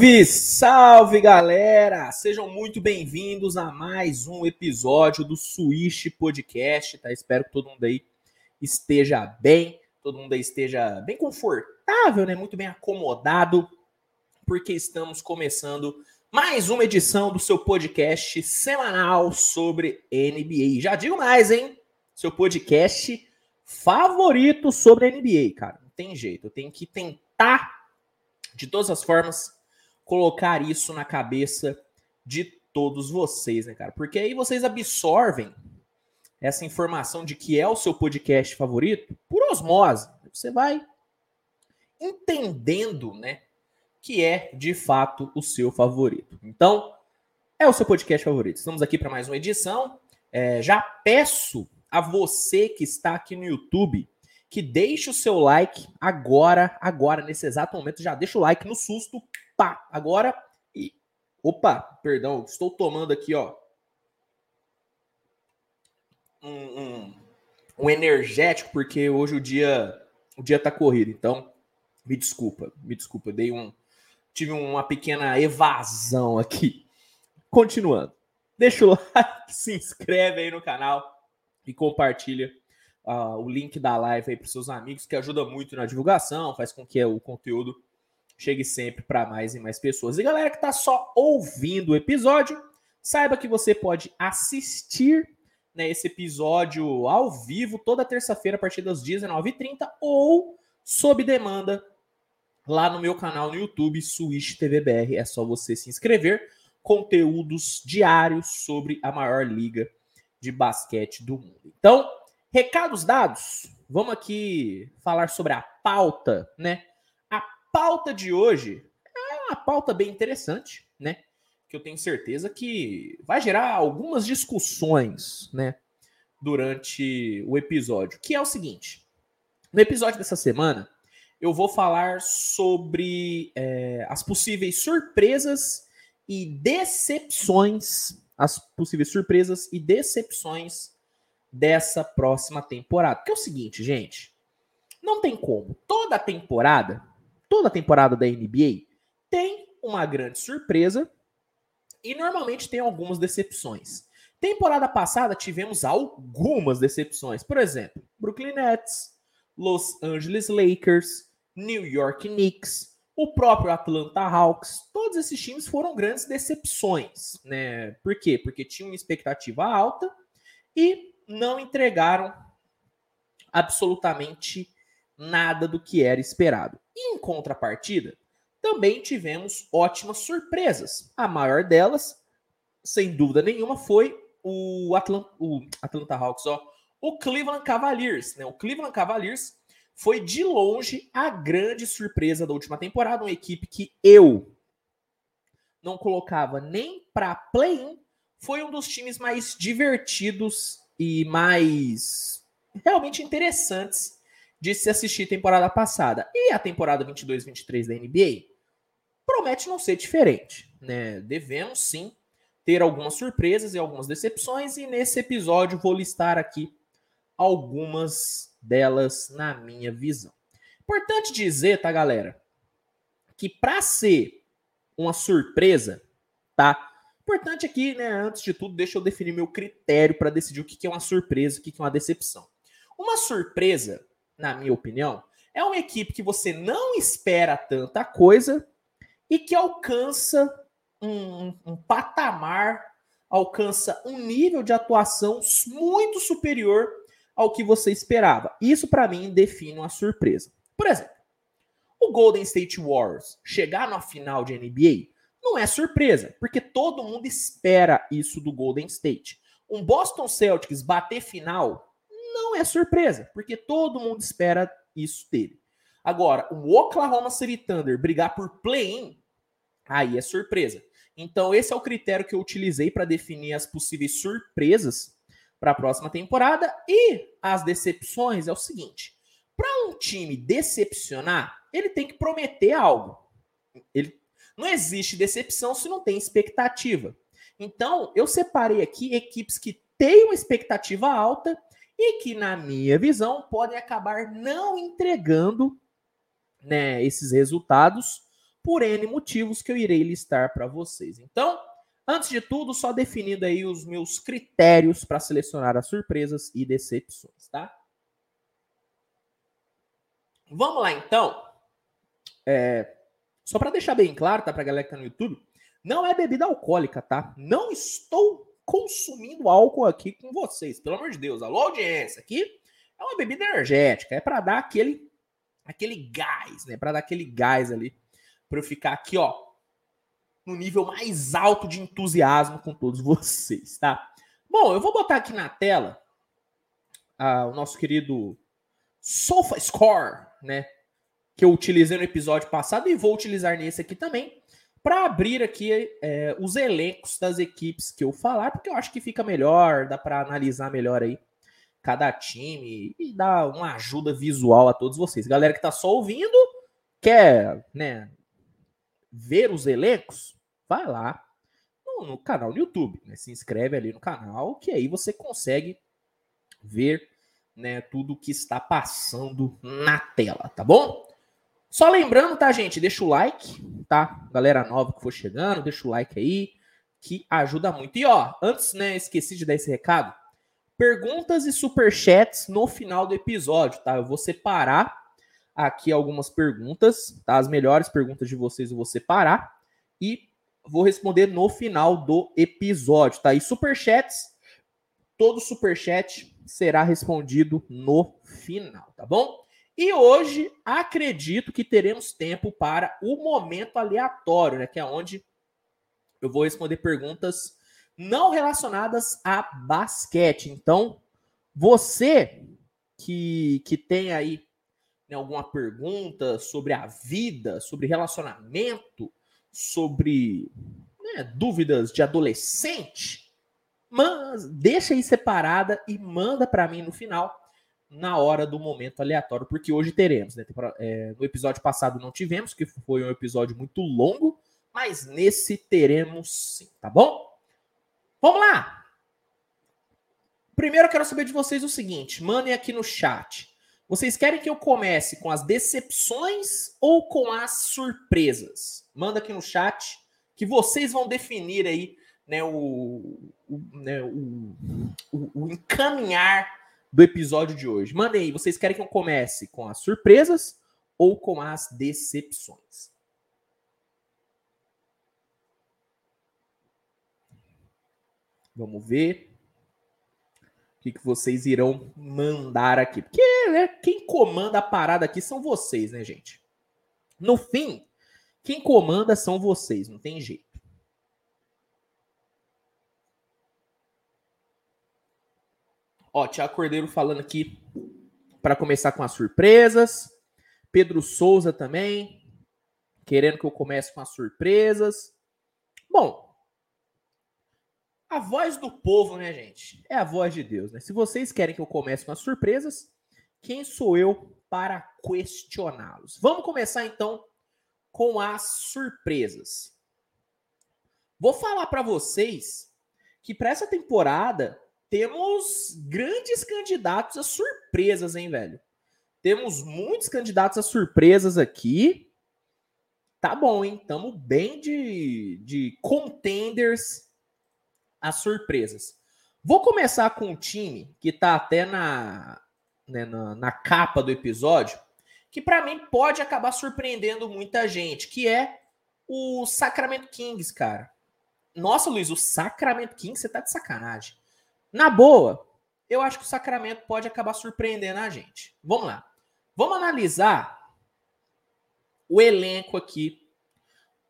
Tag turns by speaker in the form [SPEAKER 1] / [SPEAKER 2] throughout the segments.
[SPEAKER 1] Salve, salve galera! Sejam muito bem-vindos a mais um episódio do Switch Podcast, tá? Espero que todo mundo aí esteja bem, todo mundo aí esteja bem confortável, né? Muito bem acomodado, porque estamos começando mais uma edição do seu podcast semanal sobre NBA. Já digo mais, hein? Seu podcast favorito sobre NBA, cara. Não tem jeito, eu tenho que tentar de todas as formas, colocar isso na cabeça de todos vocês, né, cara? Porque aí vocês absorvem essa informação de que é o seu podcast favorito por osmose. Você vai entendendo, né, que é de fato o seu favorito. Então, é o seu podcast favorito. Estamos aqui para mais uma edição. É, já peço a você que está aqui no YouTube que deixe o seu like agora, agora, nesse exato momento. Já deixa o like no susto. Pá, agora. E. Opa, perdão, estou tomando aqui, ó. Um, um, um energético, porque hoje o dia o dia tá corrido. Então, me desculpa, me desculpa. Dei um. Tive uma pequena evasão aqui. Continuando. Deixa o like, se inscreve aí no canal e compartilha uh, o link da live aí para seus amigos, que ajuda muito na divulgação, faz com que o conteúdo chegue sempre para mais e mais pessoas. E galera que está só ouvindo o episódio, saiba que você pode assistir né, esse episódio ao vivo toda terça-feira a partir das 19h30 ou sob demanda lá no meu canal no YouTube, Switch TVBR. É só você se inscrever. Conteúdos diários sobre a maior liga de basquete do mundo. Então, Recados dados, vamos aqui falar sobre a pauta, né? Pauta de hoje é uma pauta bem interessante, né? Que eu tenho certeza que vai gerar algumas discussões, né? Durante o episódio, que é o seguinte: no episódio dessa semana, eu vou falar sobre é, as possíveis surpresas e decepções, as possíveis surpresas e decepções dessa próxima temporada. Porque é o seguinte, gente, não tem como. Toda temporada, toda temporada da NBA tem uma grande surpresa e normalmente tem algumas decepções. Temporada passada tivemos algumas decepções. Por exemplo, Brooklyn Nets, Los Angeles Lakers, New York Knicks, o próprio Atlanta Hawks. Todos esses times foram grandes decepções, né? Por quê? Porque tinham expectativa alta e não entregaram absolutamente nada do que era esperado. Em contrapartida, também tivemos ótimas surpresas. A maior delas, sem dúvida nenhuma, foi o Atlanta, o Atlanta Hawks, ó, o Cleveland Cavaliers. Né? O Cleveland Cavaliers foi de longe a grande surpresa da última temporada, uma equipe que eu não colocava nem para play-in, foi um dos times mais divertidos e mais realmente interessantes de se assistir temporada passada. E a temporada 22-23 da NBA promete não ser diferente, né? Devemos sim ter algumas surpresas e algumas decepções e nesse episódio vou listar aqui algumas delas na minha visão. Importante dizer, tá, galera, que para ser uma surpresa, tá? Importante aqui, né, antes de tudo, deixa eu definir meu critério para decidir o que é uma surpresa, o que é uma decepção. Uma surpresa, na minha opinião, é uma equipe que você não espera tanta coisa e que alcança um, um patamar, alcança um nível de atuação muito superior ao que você esperava. Isso, para mim, define uma surpresa. Por exemplo, o Golden State Warriors chegar na final de NBA não é surpresa, porque todo mundo espera isso do Golden State. Um Boston Celtics bater final não é surpresa, porque todo mundo espera isso dele. Agora, o Oklahoma City Thunder brigar por play-in, aí é surpresa. Então, esse é o critério que eu utilizei para definir as possíveis surpresas para a próxima temporada. E as decepções é o seguinte: para um time decepcionar, ele tem que prometer algo. Ele não existe decepção se não tem expectativa. Então, eu separei aqui equipes que têm uma expectativa alta e que, na minha visão, podem acabar não entregando né, esses resultados por N motivos que eu irei listar para vocês. Então, antes de tudo, só definindo aí os meus critérios para selecionar as surpresas e decepções, tá? Vamos lá, então. É, só para deixar bem claro, tá, para a galera que tá no YouTube, não é bebida alcoólica, tá? Não estou consumindo álcool aqui com vocês, pelo amor de Deus. Alô, audiência, aqui é uma bebida energética, é para dar aquele aquele gás, né? Para dar aquele gás ali para eu ficar aqui, ó, no nível mais alto de entusiasmo com todos vocês, tá? Bom, eu vou botar aqui na tela ah, o nosso querido SofaScore, né? Que eu utilizei no episódio passado e vou utilizar nesse aqui também para abrir aqui é, os elencos das equipes que eu falar, porque eu acho que fica melhor, dá para analisar melhor aí cada time e dar uma ajuda visual a todos vocês. Galera que tá só ouvindo, quer, né, ver os elencos, vai lá no, no canal do YouTube, né? Se inscreve ali no canal, que aí você consegue ver, né, tudo que está passando na tela, tá bom? Só lembrando, tá, gente? Deixa o like, tá? Galera nova que for chegando, deixa o like aí, que ajuda muito. E ó, antes, né, esqueci de dar esse recado. Perguntas e superchats no final do episódio, tá? Eu vou separar aqui algumas perguntas, tá? As melhores perguntas de vocês eu vou separar e vou responder no final do episódio, tá? E superchats, todo superchat será respondido no final, tá bom? E hoje acredito que teremos tempo para o momento aleatório, né? Que é onde eu vou responder perguntas não relacionadas a basquete. Então, você que, que tem aí né, alguma pergunta sobre a vida, sobre relacionamento, sobre né, dúvidas de adolescente, mas deixa aí separada e manda para mim no final na hora do momento aleatório, porque hoje teremos. Né? É, no episódio passado não tivemos, que foi um episódio muito longo, mas nesse teremos sim, tá bom? Vamos lá! Primeiro eu quero saber de vocês o seguinte: mandem aqui no chat. Vocês querem que eu comece com as decepções ou com as surpresas? Manda aqui no chat que vocês vão definir aí né, o, o, né, o, o, o encaminhar do episódio de hoje. Mandem aí, vocês querem que eu comece com as surpresas ou com as decepções? Vamos ver o que, que vocês irão mandar aqui. Porque né, quem comanda a parada aqui são vocês, né, gente? No fim, quem comanda são vocês, não tem jeito. Ó, Tiago Cordeiro falando aqui para começar com as surpresas. Pedro Souza também, querendo que eu comece com as surpresas. Bom, a voz do povo, né, gente? É a voz de Deus, né? Se vocês querem que eu comece com as surpresas, quem sou eu para questioná-los? Vamos começar então com as surpresas. Vou falar para vocês que para essa temporada temos grandes candidatos a surpresas, hein, velho? Temos muitos candidatos a surpresas aqui. Tá bom, hein? Tamo bem de, de contenders a surpresas. Vou começar com um time que tá até na, né, na, na capa do episódio, que para mim pode acabar surpreendendo muita gente, que é o Sacramento Kings, cara. Nossa, Luiz, o Sacramento Kings, você tá de sacanagem. Na boa, eu acho que o Sacramento pode acabar surpreendendo a gente. Vamos lá. Vamos analisar o elenco aqui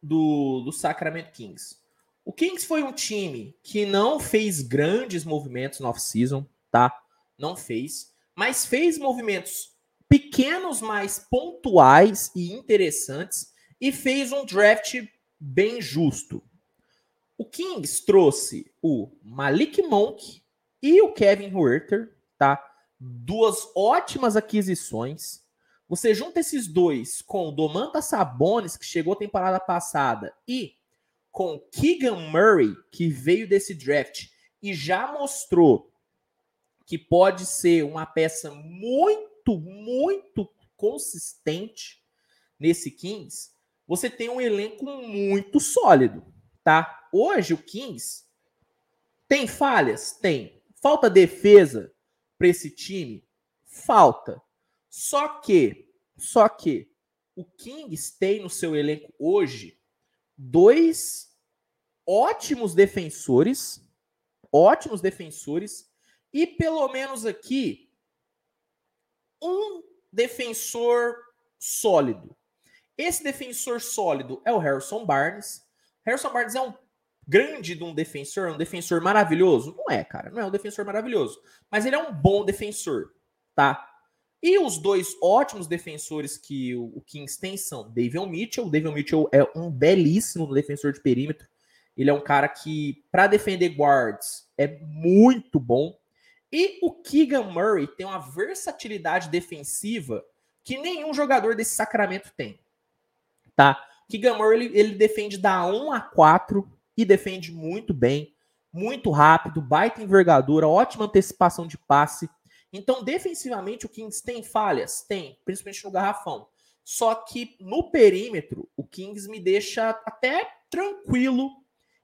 [SPEAKER 1] do, do Sacramento Kings. O Kings foi um time que não fez grandes movimentos no off-season, tá? Não fez, mas fez movimentos pequenos, mas pontuais e interessantes e fez um draft bem justo. O Kings trouxe o Malik Monk, e o Kevin Huerter, tá? Duas ótimas aquisições. Você junta esses dois com o Domantas Sabonis, que chegou temporada passada, e com Keegan Murray, que veio desse draft e já mostrou que pode ser uma peça muito, muito consistente nesse Kings, você tem um elenco muito sólido, tá? Hoje o Kings tem falhas? Tem. Falta defesa para esse time? Falta. Só que, só que o Kings tem no seu elenco hoje dois ótimos defensores, ótimos defensores e pelo menos aqui um defensor sólido. Esse defensor sólido é o Harrison Barnes. Harrison Barnes é um grande de um defensor, um defensor maravilhoso? Não é, cara, não é um defensor maravilhoso, mas ele é um bom defensor, tá? E os dois ótimos defensores que o Kings tem são David Mitchell. O David Mitchell é um belíssimo defensor de perímetro. Ele é um cara que, para defender guards, é muito bom. E o Keegan Murray tem uma versatilidade defensiva que nenhum jogador desse Sacramento tem. Tá? Keegan Murray ele, ele defende da 1 a 4 e defende muito bem, muito rápido, baita envergadura, ótima antecipação de passe. Então, defensivamente, o Kings tem falhas? Tem, principalmente no garrafão. Só que no perímetro, o Kings me deixa até tranquilo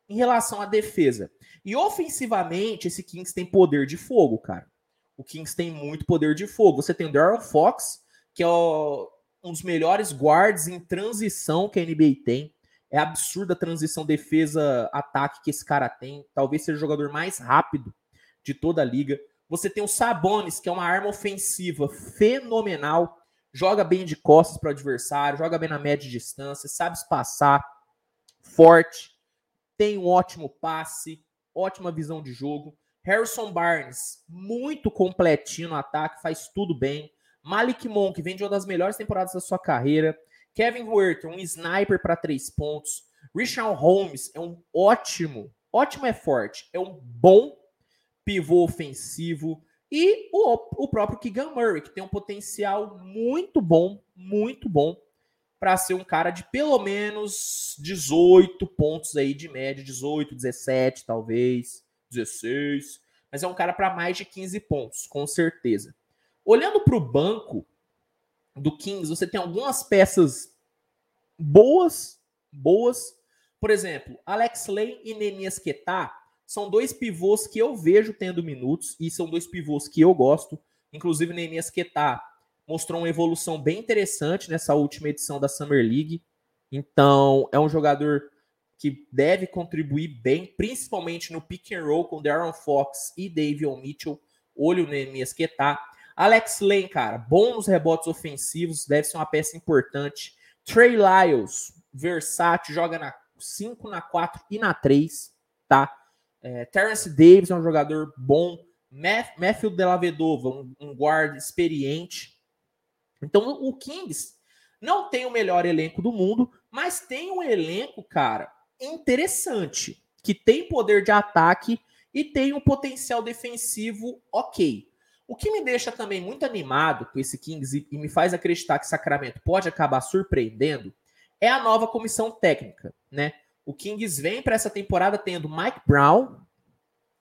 [SPEAKER 1] em relação à defesa. E ofensivamente, esse Kings tem poder de fogo, cara. O Kings tem muito poder de fogo. Você tem o Darren Fox, que é o, um dos melhores guards em transição que a NBA tem. É absurda a transição defesa-ataque que esse cara tem. Talvez seja o jogador mais rápido de toda a liga. Você tem o Sabonis, que é uma arma ofensiva fenomenal. Joga bem de costas para o adversário, joga bem na média distância, sabe espaçar, forte, tem um ótimo passe, ótima visão de jogo. Harrison Barnes, muito completinho no ataque, faz tudo bem. Malik Monk vem de uma das melhores temporadas da sua carreira. Kevin Huerter, um sniper para três pontos. Richard Holmes é um ótimo, ótimo é forte, é um bom pivô ofensivo. E o, o próprio Keegan Murray, que tem um potencial muito bom, muito bom, para ser um cara de pelo menos 18 pontos aí de média, 18, 17, talvez, 16. Mas é um cara para mais de 15 pontos, com certeza. Olhando para o banco do Kings, você tem algumas peças boas, boas. Por exemplo, Alex Lane e Nemias Ketá são dois pivôs que eu vejo tendo minutos e são dois pivôs que eu gosto. Inclusive, Nemias Ketá mostrou uma evolução bem interessante nessa última edição da Summer League. Então, é um jogador que deve contribuir bem, principalmente no pick and roll com Darren Fox e David Mitchell. Olho Nemias Ketá. Alex Lane, cara, bom nos rebotes ofensivos, deve ser uma peça importante. Trey Lyles, versátil, joga na 5, na 4 e na 3, tá? É, Terrence Davis é um jogador bom. Matthew Delavedova, um, um guarda experiente. Então, o Kings não tem o melhor elenco do mundo, mas tem um elenco, cara, interessante, que tem poder de ataque e tem um potencial defensivo ok. O que me deixa também muito animado com esse Kings e, me faz acreditar que Sacramento pode acabar surpreendendo é a nova comissão técnica, né? O Kings vem para essa temporada tendo Mike Brown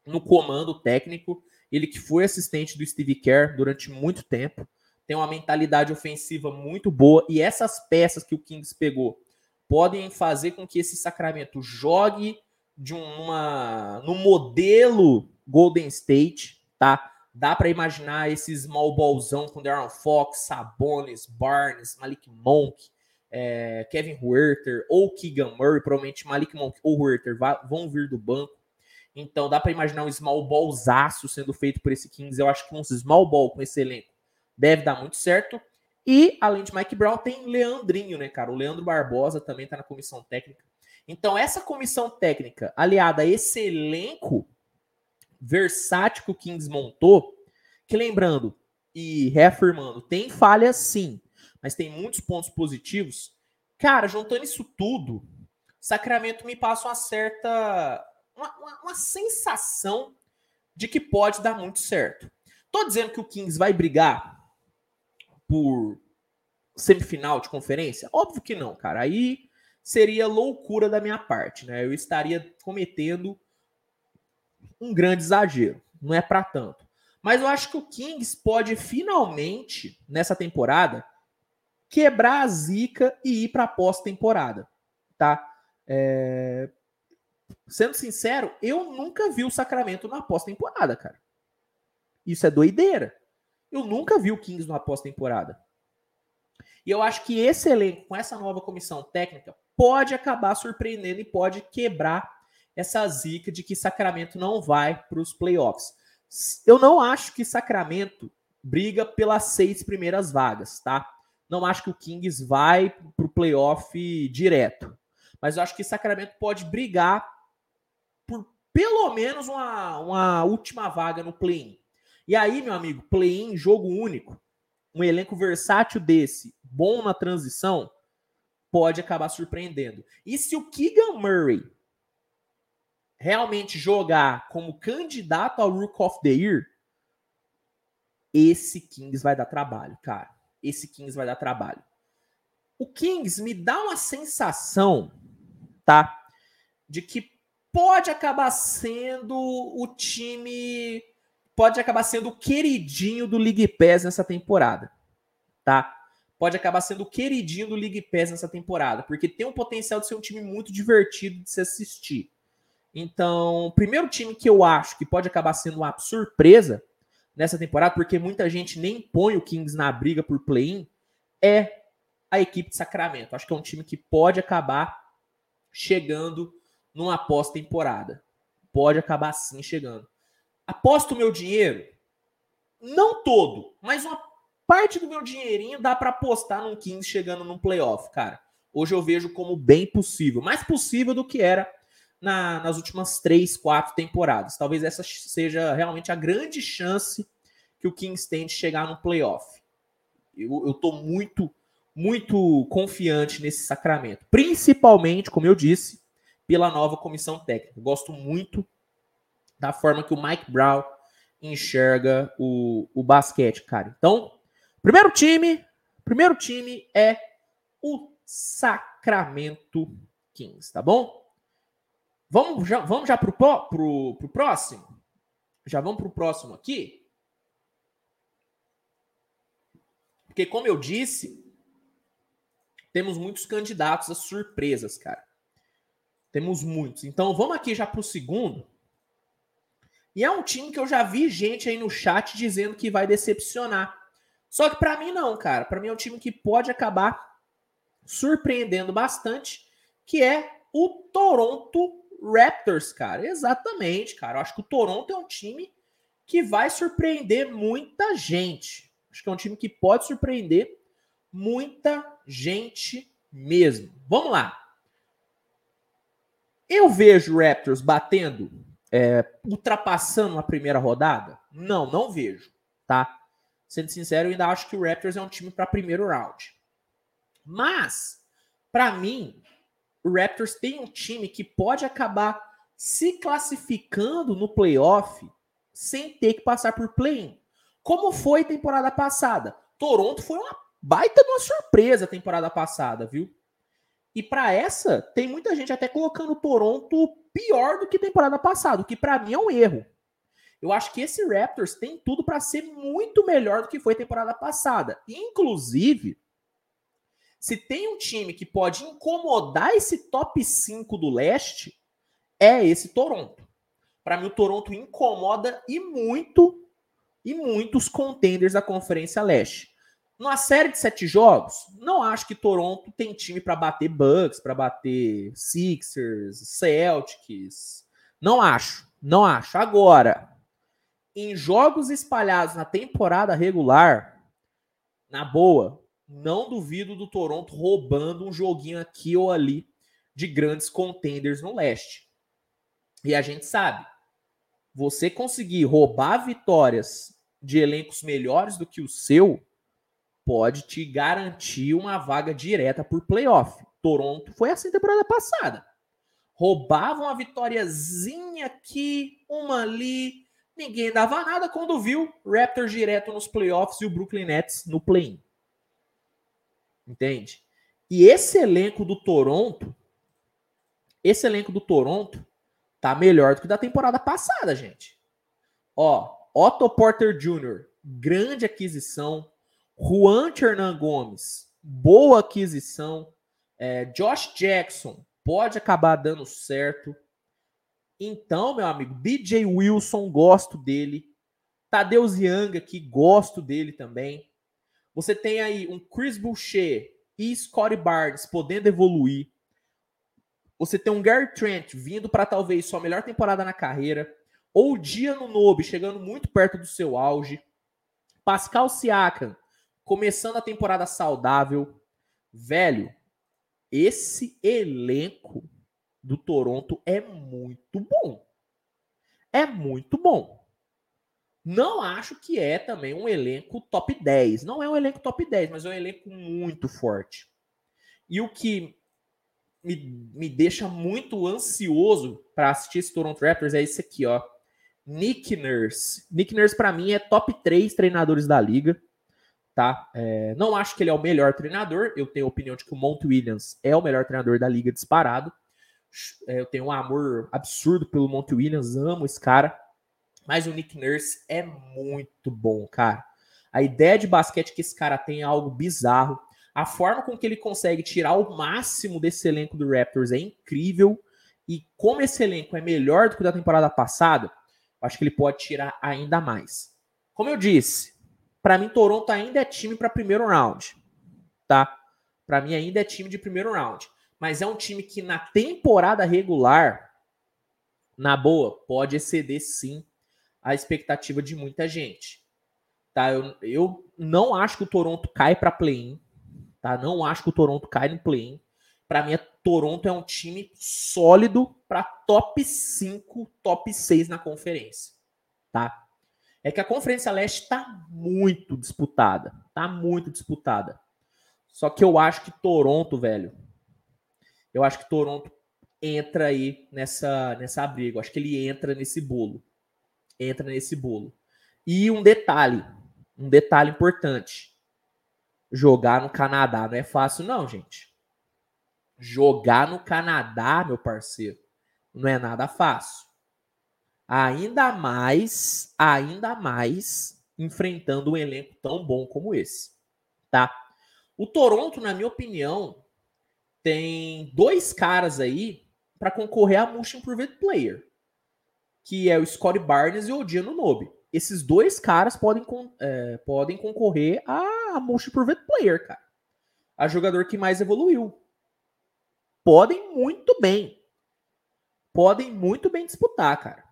[SPEAKER 1] no comando técnico, ele que foi assistente do Steve Kerr durante muito tempo, tem uma mentalidade ofensiva muito boa e essas peças que o Kings pegou podem fazer com que esse Sacramento jogue de uma no modelo Golden State, tá? Dá para imaginar esse small ballzão com Darren Fox, Sabonis, Barnes, Malik Monk, é, Kevin Huerter ou Keegan Murray, provavelmente Malik Monk ou Huerter vão vir do banco. Então dá para imaginar um small ballzaço sendo feito por esse Kings. Eu acho que um small ball com esse elenco deve dar muito certo. E além de Mike Brown, tem Leandrinho, né, cara? O Leandro Barbosa também tá na comissão técnica. Então, essa comissão técnica, aliada a esse elenco versátil que o Kings montou, que lembrando e reafirmando, tem falhas sim, mas tem muitos pontos positivos. Cara, juntando isso tudo, Sacramento me passa uma certa. Uma, uma, uma sensação de que pode dar muito certo. Tô dizendo que o Kings vai brigar por semifinal de conferência? Óbvio que não, cara. Aí seria loucura da minha parte, né? Eu estaria cometendo um grande exagero. Não é para tanto. Mas eu acho que o Kings pode finalmente, nessa temporada, quebrar a zica e ir para a pós-temporada, tá? É... Sendo sincero, eu nunca vi o Sacramento na pós-temporada, cara. Isso é doideira. Eu nunca vi o Kings na pós-temporada. E eu acho que esse elenco, com essa nova comissão técnica, pode acabar surpreendendo e pode quebrar essa zica de que Sacramento não vai para os playoffs. Eu não acho que Sacramento briga pelas seis primeiras vagas, tá? Não acho que o Kings vai para o playoff direto. Mas eu acho que Sacramento pode brigar por pelo menos uma, uma última vaga no play-in. E aí, meu amigo, play-in, jogo único, um elenco versátil desse, bom na transição, pode acabar surpreendendo. E se o Keegan Murray realmente jogar como candidato ao Rook of the Year, esse Kings vai dar trabalho, cara. Esse Kings vai dar trabalho. O Kings me dá uma sensação, tá? De que pode acabar sendo o time. Pode acabar sendo o queridinho do League Pass nessa temporada, tá? Pode acabar sendo o queridinho do League Pass nessa temporada, porque tem um potencial de ser um time muito divertido de se assistir. Então, o primeiro time que eu acho que pode acabar sendo uma surpresa nessa temporada, porque muita gente nem põe o Kings na briga por play-in, é a equipe de Sacramento. Acho que é um time que pode acabar chegando numa pós-temporada. Pode acabar sim chegando. Aposto o meu dinheiro, não todo, mas uma parte do meu dinheirinho dá para apostar num Kings chegando num playoff, cara. Hoje eu vejo como bem possível, mais possível do que era na, nas últimas três, quatro temporadas. Talvez essa seja realmente a grande chance que o Kings tem de chegar no playoff. Eu, estou muito, muito confiante nesse sacramento. Principalmente, como eu disse, pela nova comissão técnica. Gosto muito da forma que o Mike Brown enxerga o, o basquete, cara. Então, primeiro time, primeiro time é o Sacramento Kings, tá bom? Vamos já, vamos já pro, pro, pro próximo? Já vamos pro próximo aqui? Porque, como eu disse, temos muitos candidatos a surpresas, cara. Temos muitos. Então, vamos aqui já pro segundo. E é um time que eu já vi gente aí no chat dizendo que vai decepcionar. Só que para mim não, cara. Para mim é um time que pode acabar surpreendendo bastante, que é o Toronto Raptors, cara. Exatamente, cara. Eu acho que o Toronto é um time que vai surpreender muita gente. Acho que é um time que pode surpreender muita gente mesmo. Vamos lá. Eu vejo Raptors batendo, é, ultrapassando a primeira rodada? Não, não vejo, tá? Sendo sincero, eu ainda acho que o Raptors é um time para primeiro round. Mas, para mim, o Raptors tem um time que pode acabar se classificando no playoff sem ter que passar por play-in. Como foi temporada passada? Toronto foi uma baita de uma surpresa temporada passada, viu? E para essa, tem muita gente até colocando Toronto pior do que temporada passada, o que para mim é um erro. Eu acho que esse Raptors tem tudo para ser muito melhor do que foi temporada passada. Inclusive, se tem um time que pode incomodar esse top 5 do leste, é esse Toronto. Para mim, o Toronto incomoda e muito, e muitos contenders da Conferência Leste. Numa série de sete jogos, não acho que Toronto tem time para bater Bucks, para bater Sixers, Celtics. Não acho, não acho. Agora, em jogos espalhados na temporada regular, na boa, não duvido do Toronto roubando um joguinho aqui ou ali de grandes contenders no leste. E a gente sabe, você conseguir roubar vitórias de elencos melhores do que o seu pode te garantir uma vaga direta por playoff. Toronto foi assim temporada passada. Roubava uma vitóriazinha aqui, uma ali, ninguém dava nada quando viu Raptors direto nos playoffs e o Brooklyn Nets no play-in. Entende? E esse elenco do Toronto, esse elenco do Toronto tá melhor do que da temporada passada, gente. Ó, Otto Porter Jr., grande aquisição. Juan Hernan Gomes, boa aquisição. É, Josh Jackson pode acabar dando certo. Então, meu amigo, BJ Wilson, gosto dele. Tadeusz Young aqui, gosto dele também. Você tem aí um Chris Boucher e Scottie Barnes podendo evoluir. Você tem um Gary Trent vindo para talvez sua melhor temporada na carreira. Ou Dia no Nobe chegando muito perto do seu auge. Pascal Siakam começando a temporada saudável. Velho, esse elenco do Toronto é muito bom. É muito bom. Não acho que é também um elenco top 10. Não é um elenco top 10, mas é um elenco muito forte. E o que me, me deixa muito ansioso para assistir esse Toronto Raptors é esse aqui, ó. Nick Nurse. Nick Nurse, para mim, é top 3 treinadores da liga tá? É, não acho que ele é o melhor treinador. Eu tenho a opinião de que o Monte Williams é o melhor treinador da liga disparado. É, eu tenho um amor absurdo pelo Monte Williams, amo esse cara. Mas o Nick Nurse é muito bom, cara. A ideia de basquete que esse cara tem é algo bizarro. A forma com que ele consegue tirar o máximo desse elenco do Raptors é incrível. E como esse elenco é melhor do que o da temporada passada, acho que ele pode tirar ainda mais. Como eu disse, para mim, Toronto ainda é time para primeiro round, tá? Para mim, ainda é time de primeiro round. Mas é um time que na temporada regular, na boa, pode exceder sim a expectativa de muita gente. Tá? Eu, eu não acho que o Toronto cai para play-in. Tá? Não acho que o Toronto cai no play-in. Para mim, Toronto é um time sólido para top 5, top 6 na conferência. Tá? é que a Conferência Leste está muito disputada. Está muito disputada. Só que eu acho que Toronto, velho. Eu acho que Toronto entra aí nessa, nessa briga. Eu acho que ele entra nesse bolo. Entra nesse bolo. E um detalhe. Um detalhe importante. Jogar no Canadá não é fácil, não, gente. Jogar no Canadá, meu parceiro, não é nada fácil. Ainda mais, ainda mais enfrentando um elenco tão bom como esse, tá? O Toronto, na minha opinião, tem dois caras aí para concorrer a Most Improved Player, que é o Scottie Barnes e o Odiano Nobe. Esses dois caras podem, é, podem concorrer a Most Improved Player, cara. A jogador que mais evoluiu. Podem muito bem. Podem muito bem disputar, cara.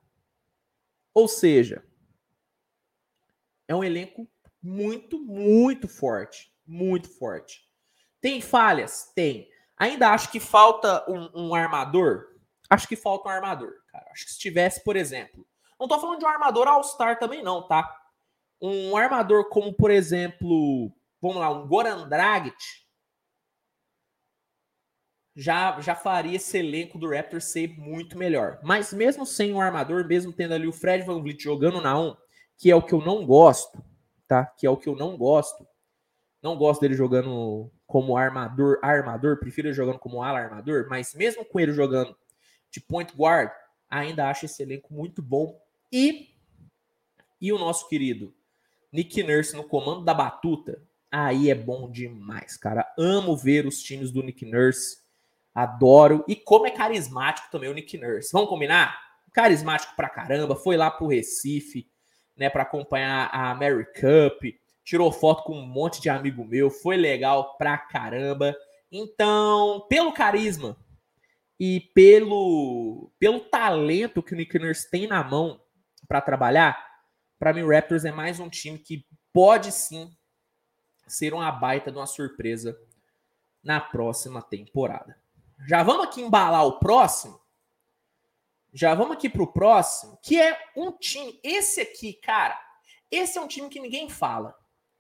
[SPEAKER 1] Ou seja, é um elenco muito, muito forte. Muito forte. Tem falhas? Tem. Ainda acho que falta um, um armador? Acho que falta um armador, cara. Acho que se tivesse, por exemplo. Não tô falando de um armador All-Star também, não, tá? Um armador como, por exemplo, vamos lá, um Goran Dragic, já, já faria esse elenco do Raptors ser muito melhor. Mas mesmo sem um armador, mesmo tendo ali o Fred Van Vliet jogando na 1, que é o que eu não gosto, tá? Que é o que eu não gosto. Não gosto dele jogando como armador, armador, prefiro ele jogando como ala armador, mas mesmo com ele jogando de point guard, ainda acho esse elenco muito bom. E e o nosso querido Nick Nurse no comando da batuta, aí é bom demais, cara. Amo ver os times do Nick Nurse Adoro. E como é carismático também o Nick Nurse. Vamos combinar? Carismático pra caramba. Foi lá pro Recife, né, para acompanhar a Mary Cup. Tirou foto com um monte de amigo meu. Foi legal pra caramba. Então, pelo carisma e pelo, pelo talento que o Nick Nurse tem na mão para trabalhar, para mim o Raptors é mais um time que pode sim ser uma baita de uma surpresa na próxima temporada. Já vamos aqui embalar o próximo. Já vamos aqui para o próximo, que é um time. Esse aqui, cara, esse é um time que ninguém fala.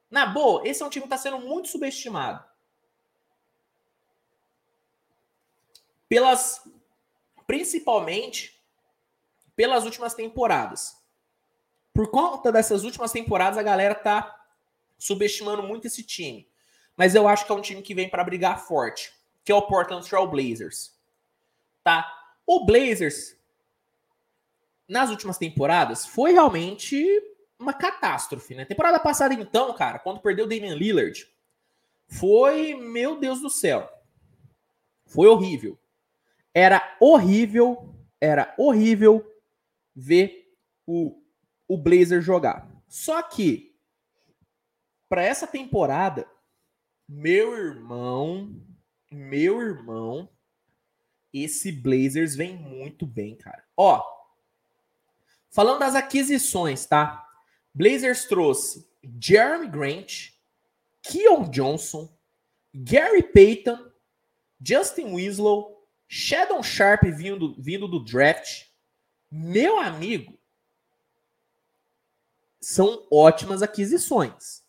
[SPEAKER 1] Na boa, esse é um time que está sendo muito subestimado. Pelas. Principalmente pelas últimas temporadas. Por conta dessas últimas temporadas, a galera tá subestimando muito esse time. Mas eu acho que é um time que vem para brigar forte que é o Portland Trail Blazers. Tá? O Blazers, nas últimas temporadas, foi realmente uma catástrofe, né? Temporada passada, então, cara, quando perdeu o Damian Lillard, foi, meu Deus do céu. Foi horrível. Era horrível, era horrível ver o, o Blazer jogar. Só que, para essa temporada, meu irmão, meu irmão, esse Blazers vem muito bem, cara. Ó, falando das aquisições, tá? Blazers trouxe Jeremy Grant, Keon Johnson, Gary Payton, Justin Winslow, Shadow Sharp vindo, vindo do draft. Meu amigo, são ótimas aquisições.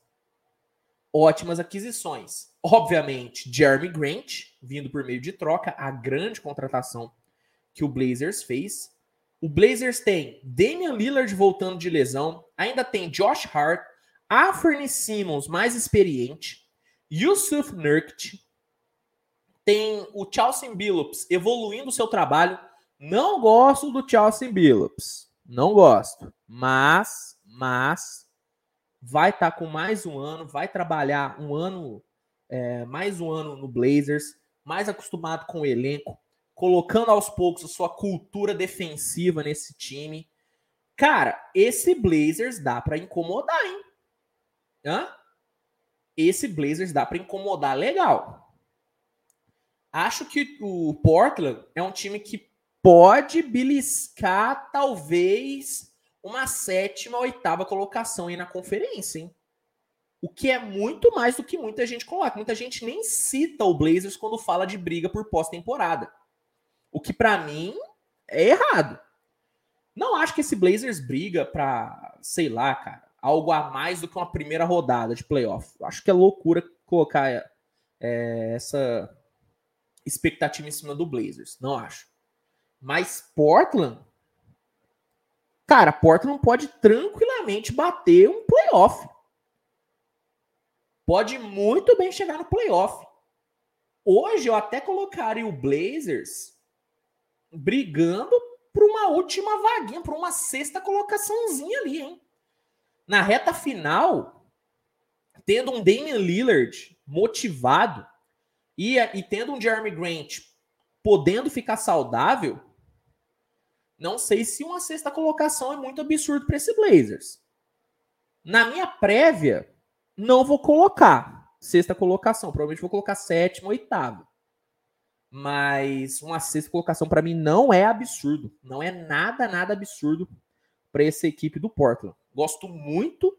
[SPEAKER 1] Ótimas aquisições. Obviamente, Jeremy Grant, vindo por meio de troca, a grande contratação que o Blazers fez. O Blazers tem Damian Lillard voltando de lesão, ainda tem Josh Hart, Afrani Simmons mais experiente, Yusuf Nurkic, tem o Chelsea Billups evoluindo o seu trabalho. Não gosto do Chelsea Billups, não gosto, mas, mas vai estar tá com mais um ano, vai trabalhar um ano, é, mais um ano no Blazers, mais acostumado com o elenco, colocando aos poucos a sua cultura defensiva nesse time. Cara, esse Blazers dá para incomodar, hein? Hã? Esse Blazers dá para incomodar legal. Acho que o Portland é um time que pode beliscar talvez uma sétima, oitava colocação aí na conferência, hein? O que é muito mais do que muita gente coloca. Muita gente nem cita o Blazers quando fala de briga por pós-temporada. O que para mim é errado. Não acho que esse Blazers briga para, sei lá, cara, algo a mais do que uma primeira rodada de playoff. Acho que é loucura colocar é, essa expectativa em cima do Blazers. Não acho. Mas Portland, cara, Portland pode tranquilamente bater um playoff pode muito bem chegar no playoff. Hoje eu até colocaria o Blazers brigando por uma última vaguinha, por uma sexta colocaçãozinha ali, hein? Na reta final, tendo um Damian Lillard motivado e, e tendo um Jeremy Grant podendo ficar saudável, não sei se uma sexta colocação é muito absurdo para esse Blazers. Na minha prévia, não vou colocar sexta colocação. Provavelmente vou colocar sétima, oitava. Mas uma sexta colocação para mim não é absurdo. Não é nada, nada absurdo para essa equipe do Portland. Gosto muito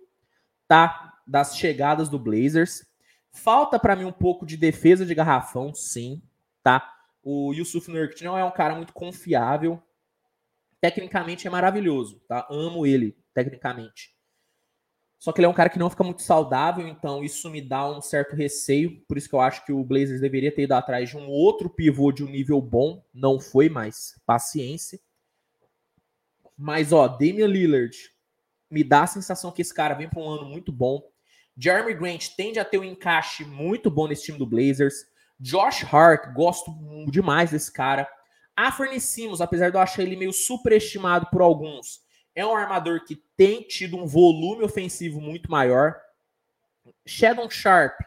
[SPEAKER 1] tá, das chegadas do Blazers. Falta para mim um pouco de defesa de garrafão, sim, tá? O Yusuf Nurkic não é um cara muito confiável. Tecnicamente é maravilhoso, tá? Amo ele, tecnicamente. Só que ele é um cara que não fica muito saudável, então isso me dá um certo receio. Por isso que eu acho que o Blazers deveria ter ido atrás de um outro pivô de um nível bom. Não foi, mas paciência. Mas, ó, Damian Lillard me dá a sensação que esse cara vem para um ano muito bom. Jeremy Grant tende a ter um encaixe muito bom nesse time do Blazers. Josh Hart, gosto demais desse cara. Afrani Simmons, apesar de eu achar ele meio superestimado por alguns, é um armador que tem tido um volume ofensivo muito maior. Shadow Sharp,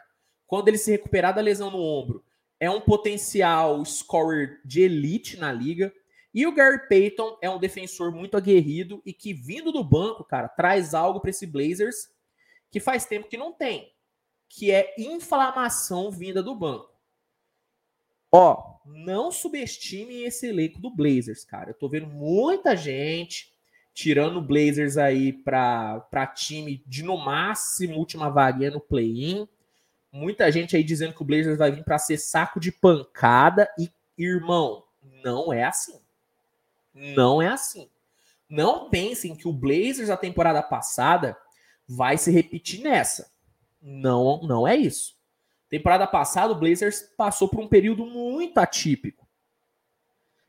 [SPEAKER 1] quando ele se recuperar da lesão no ombro, é um potencial scorer de elite na liga. E o Gary Payton é um defensor muito aguerrido e que, vindo do banco, cara, traz algo para esse Blazers que faz tempo que não tem, que é inflamação vinda do banco. Ó, não subestime esse elenco do Blazers, cara. Eu tô vendo muita gente tirando o Blazers aí para time de no máximo última vaguinha no play-in. Muita gente aí dizendo que o Blazers vai vir para ser saco de pancada e irmão, não é assim. Não é assim. Não pensem que o Blazers da temporada passada vai se repetir nessa. Não, não é isso. Temporada passada o Blazers passou por um período muito atípico.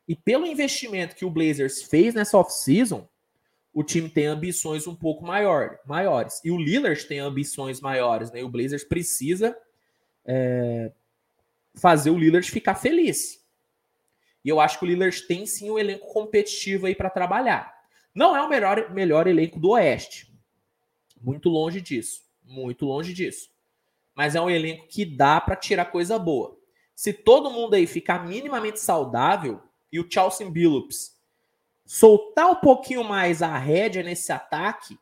[SPEAKER 1] E pelo investimento que o Blazers fez nessa off-season, o time tem ambições um pouco maior, maiores. E o Lillard tem ambições maiores, né? E o Blazers precisa é, fazer o Lillard ficar feliz. E eu acho que o Lillard tem sim um elenco competitivo aí para trabalhar. Não é o melhor, melhor elenco do Oeste. Muito longe disso. Muito longe disso. mas é um elenco que dá para tirar coisa boa. Se todo mundo aí ficar minimamente saudável e o Chelsea Billups soltar um pouquinho mais a rédea nesse ataque,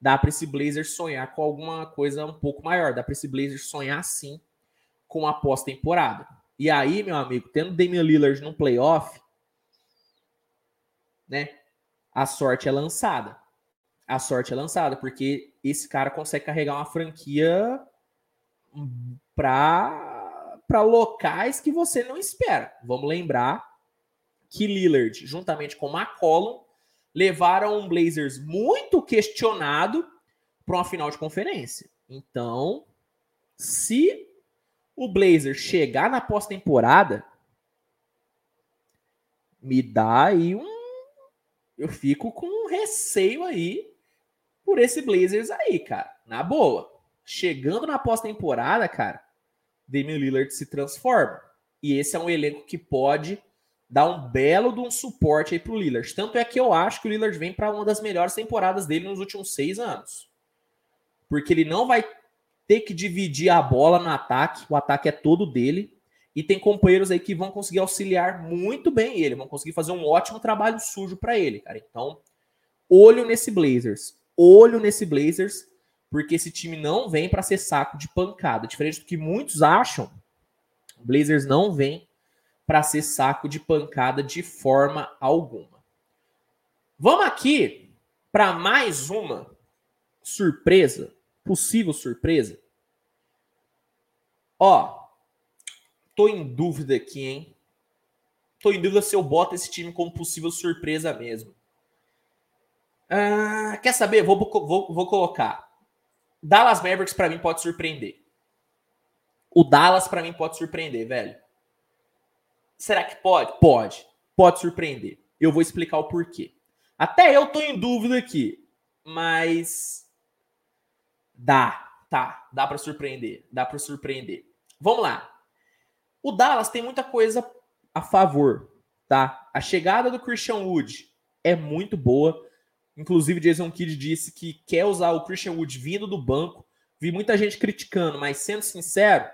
[SPEAKER 1] dá para esse Blazer sonhar com alguma coisa um pouco maior. Dá para esse Blazer sonhar sim com a pós-temporada. E aí, meu amigo, tendo Damian Lillard no playoff, né? A sorte é lançada. A sorte é lançada, porque esse cara consegue carregar uma franquia para locais que você não espera. Vamos lembrar que Lillard, juntamente com McCollum, levaram um Blazers muito questionado para uma final de conferência. Então, se o Blazers chegar na pós-temporada, me dá aí um. Eu fico com um receio aí por esse Blazers aí, cara. Na boa. Chegando na pós-temporada, cara, Damian Lillard se transforma. E esse é um elenco que pode dá um belo de um suporte aí pro Lillard. Tanto é que eu acho que o Lillard vem para uma das melhores temporadas dele nos últimos seis anos. Porque ele não vai ter que dividir a bola no ataque, o ataque é todo dele. E tem companheiros aí que vão conseguir auxiliar muito bem ele, vão conseguir fazer um ótimo trabalho sujo para ele, cara. Então, olho nesse Blazers. Olho nesse Blazers, porque esse time não vem para ser saco de pancada. Diferente do que muitos acham, Blazers não vem para ser saco de pancada de forma alguma. Vamos aqui para mais uma surpresa, possível surpresa. Ó, tô em dúvida aqui, hein? Tô em dúvida se eu boto esse time como possível surpresa mesmo. Ah, quer saber? Vou, vou, vou colocar. Dallas Mavericks para mim pode surpreender. O Dallas para mim pode surpreender, velho. Será que pode? Pode. Pode surpreender. Eu vou explicar o porquê. Até eu tô em dúvida aqui, mas dá, tá, dá para surpreender, dá para surpreender. Vamos lá. O Dallas tem muita coisa a favor, tá? A chegada do Christian Wood é muito boa. Inclusive, Jason Kidd disse que quer usar o Christian Wood vindo do banco. Vi muita gente criticando, mas sendo sincero,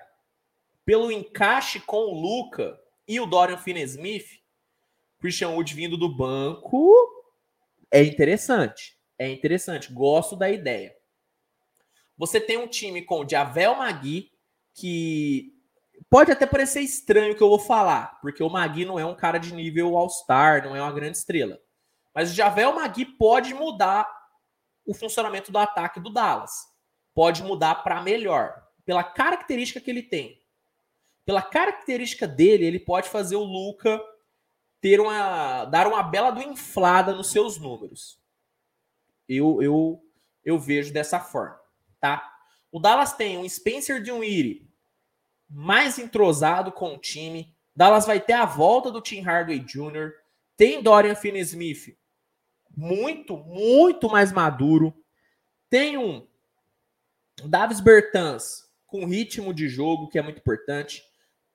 [SPEAKER 1] pelo encaixe com o Luca, e o Dorian Finney-Smith, Christian Wood vindo do banco, é interessante. É interessante. Gosto da ideia. Você tem um time com Javel Magui, que pode até parecer estranho o que eu vou falar, porque o Magui não é um cara de nível All-Star, não é uma grande estrela. Mas o Javel Magui pode mudar o funcionamento do ataque do Dallas. Pode mudar para melhor, pela característica que ele tem pela característica dele, ele pode fazer o Luca ter uma dar uma bela do inflada nos seus números. Eu eu eu vejo dessa forma, tá? O Dallas tem um Spencer Dinwiddie mais entrosado com o time. Dallas vai ter a volta do Tim Hardaway Jr. Tem Dorian Finney-Smith muito, muito mais maduro. Tem um Davis Bertans com ritmo de jogo que é muito importante.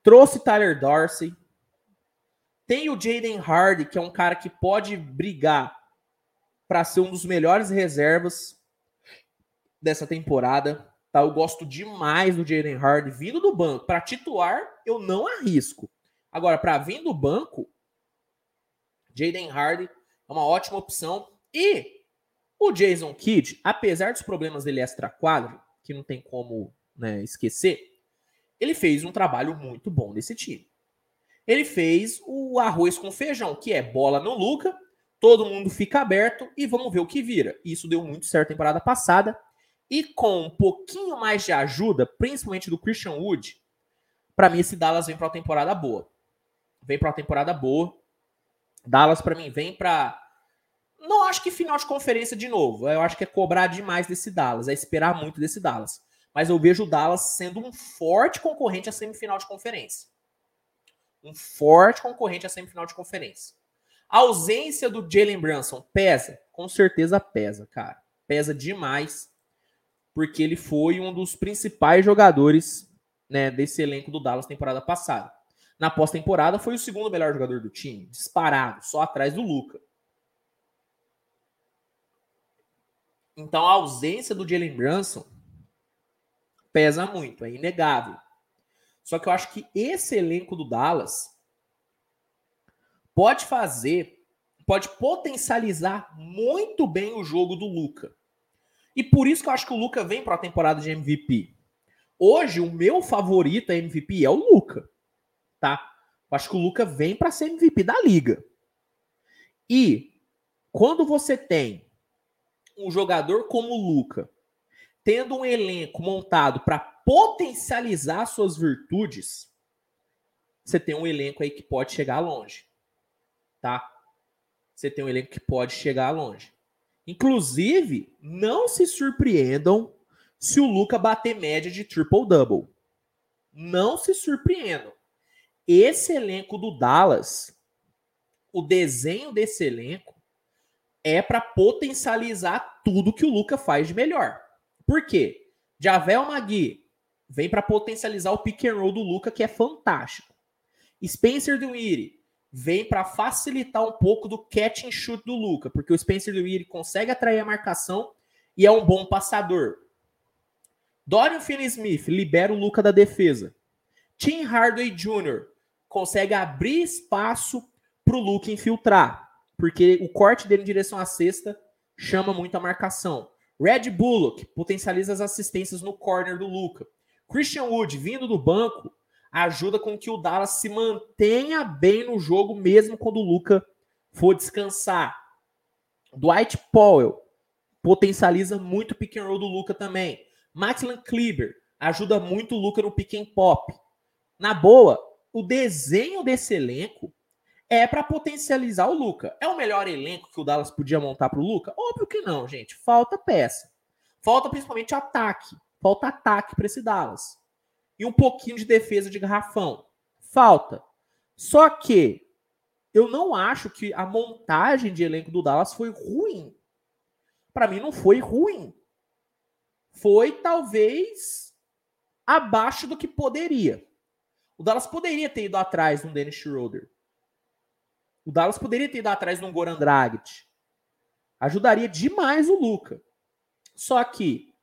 [SPEAKER 1] Trouxe Tyler Dorsey. Tem o Jaden Hardy, que é um cara que pode brigar para ser um dos melhores reservas dessa temporada. Tá? Eu gosto demais do Jaden Hardy vindo do banco. Para titular, eu não arrisco. Agora, para vir do banco, Jaden Hardy é uma ótima opção. E o Jason Kidd, apesar dos problemas dele extra-quadro, que não tem como né, esquecer, ele fez um trabalho muito bom nesse time. Ele fez o arroz com feijão, que é bola no Luca, todo mundo fica aberto e vamos ver o que vira. Isso deu muito certo temporada passada. E com um pouquinho mais de ajuda, principalmente do Christian Wood, para mim esse Dallas vem para uma temporada boa. Vem para uma temporada boa. Dallas para mim vem para não acho que final de conferência de novo. Eu acho que é cobrar demais desse Dallas, é esperar muito desse Dallas mas eu vejo o Dallas sendo um forte concorrente à semifinal de conferência. Um forte concorrente à semifinal de conferência. A ausência do Jalen Brunson pesa? Com certeza pesa, cara. Pesa demais, porque ele foi um dos principais jogadores né, desse elenco do Dallas temporada passada. Na pós-temporada foi o segundo melhor jogador do time, disparado, só atrás do Luca. Então a ausência do Jalen Brunson pesa muito, é inegável. Só que eu acho que esse elenco do Dallas pode fazer, pode potencializar muito bem o jogo do Luca. E por isso que eu acho que o Luca vem para a temporada de MVP. Hoje, o meu favorito a MVP é o Luca. Tá? Eu acho que o Luca vem para ser MVP da liga. E quando você tem um jogador como o Luca, tendo um elenco montado para potencializar suas virtudes, você tem um elenco aí que pode chegar longe. Tá? Você tem um elenco que pode chegar longe. Inclusive, não se surpreendam se o Luca bater média de triple-double. Não se surpreendam. Esse elenco do Dallas, o desenho desse elenco é para potencializar tudo que o Luca faz de melhor. Por quê? Javel Magui vem para potencializar o pick and roll do Luca, que é fantástico. Spencer Dinwiddie vem para facilitar um pouco do catch and shoot do Luca, porque o Spencer Dinwiddie consegue atrair a marcação e é um bom passador. Dorian Finney-Smith libera o Luca da defesa. Tim Hardaway Jr. consegue abrir espaço para o Luca infiltrar, porque o corte dele em direção à cesta chama muito a marcação. Red Bullock potencializa as assistências no corner do Luca. Christian Wood, vindo do banco, ajuda com que o Dallas se mantenha bem no jogo, mesmo quando o Luca for descansar. Dwight Powell potencializa muito o pick and roll do Luca também. Maxlan Kleber ajuda muito o Luca no pick and pop. Na boa, o desenho desse elenco é para potencializar o Luca. É o melhor elenco que o Dallas podia montar para o Luca? Óbvio que não, gente. Falta peça. Falta principalmente ataque. Falta ataque para esse Dallas. E um pouquinho de defesa de garrafão. Falta. Só que eu não acho que a montagem de elenco do Dallas foi ruim. Para mim não foi ruim foi talvez abaixo do que poderia. O Dallas poderia ter ido atrás de um Dennis Schroeder. O Dallas poderia ter ido atrás de um Goran Dragic. Ajudaria demais o Luca. Só que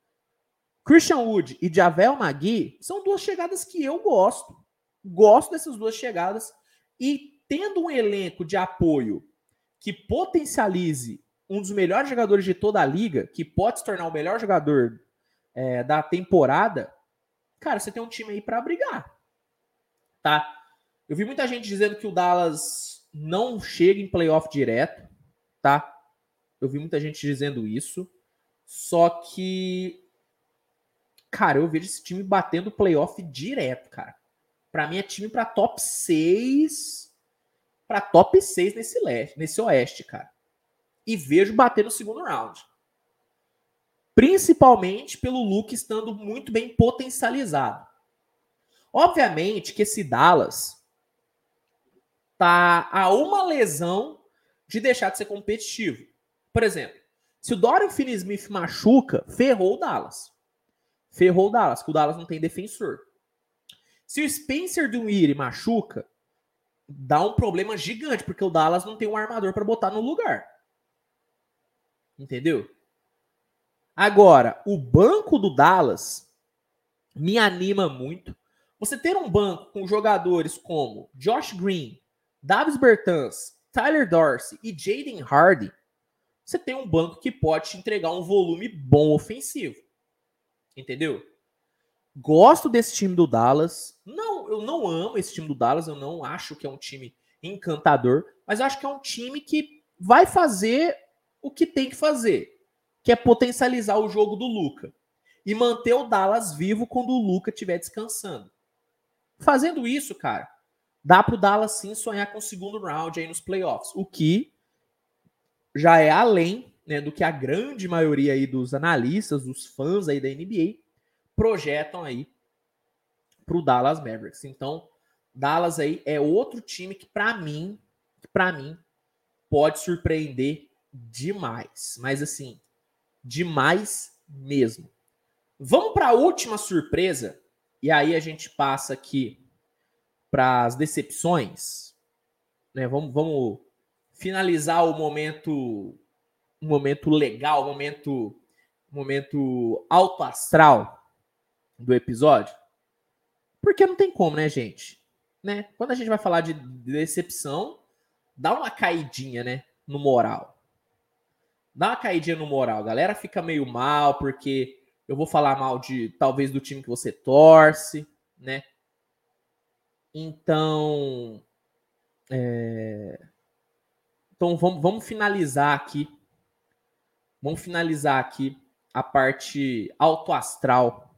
[SPEAKER 1] Christian Wood e Javel Magui são duas chegadas que eu gosto. Gosto dessas duas chegadas. E tendo um elenco de apoio que potencialize um dos melhores jogadores de toda a liga, que pode se tornar o melhor jogador é, da temporada, cara, você tem um time aí para brigar. Tá? Eu vi muita gente dizendo que o Dallas não chega em playoff direto, tá? Eu vi muita gente dizendo isso. Só que cara, eu vejo esse time batendo playoff direto, cara. Para mim é time para top 6, para top 6 nesse leste, nesse oeste, cara. E vejo bater no segundo round. Principalmente pelo Luke estando muito bem potencializado. Obviamente que esse Dallas tá a uma lesão de deixar de ser competitivo. Por exemplo, se o Dorian Finney-Smith machuca, ferrou o Dallas. Ferrou o Dallas, porque o Dallas não tem defensor. Se o Spencer Dinwiddie machuca, dá um problema gigante, porque o Dallas não tem um armador para botar no lugar. Entendeu? Agora, o banco do Dallas me anima muito. Você ter um banco com jogadores como Josh Green, Davis Bertans, Tyler Dorsey e Jaden Hardy, você tem um banco que pode te entregar um volume bom ofensivo. Entendeu? Gosto desse time do Dallas. Não, eu não amo esse time do Dallas, eu não acho que é um time encantador, mas acho que é um time que vai fazer o que tem que fazer que é potencializar o jogo do Luca e manter o Dallas vivo quando o Luca estiver descansando. Fazendo isso, cara, dá para o Dallas sim sonhar com o segundo round aí nos playoffs, o que já é além né, do que a grande maioria aí dos analistas, dos fãs aí da NBA projetam aí para o Dallas Mavericks. Então, Dallas aí é outro time que para mim, para mim pode surpreender demais. Mas assim, demais mesmo. Vamos para a última surpresa e aí a gente passa aqui para as decepções, né? Vamos, vamos finalizar o momento um momento legal, um momento momento alto astral. do episódio? Porque não tem como, né, gente? Né? Quando a gente vai falar de decepção, dá uma caidinha, né, no moral. Dá uma caidinha no moral. A galera fica meio mal porque eu vou falar mal de talvez do time que você torce, né? Então, é... então vamos, vamos finalizar aqui. Vamos finalizar aqui a parte autoastral.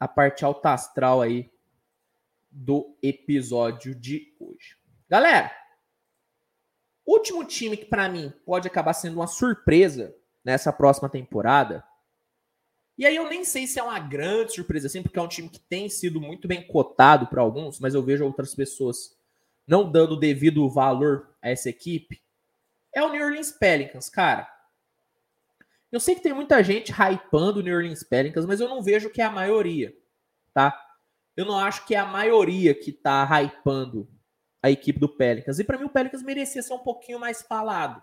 [SPEAKER 1] A parte autoastral aí do episódio de hoje. Galera, último time que para mim pode acabar sendo uma surpresa nessa próxima temporada e aí eu nem sei se é uma grande surpresa assim, porque é um time que tem sido muito bem cotado para alguns, mas eu vejo outras pessoas não dando devido valor a essa equipe. É o New Orleans Pelicans, cara. Eu sei que tem muita gente hypando o New Orleans Pelicans, mas eu não vejo que é a maioria, tá? Eu não acho que é a maioria que tá hypando a equipe do Pelicans. E para mim o Pelicans merecia ser um pouquinho mais falado.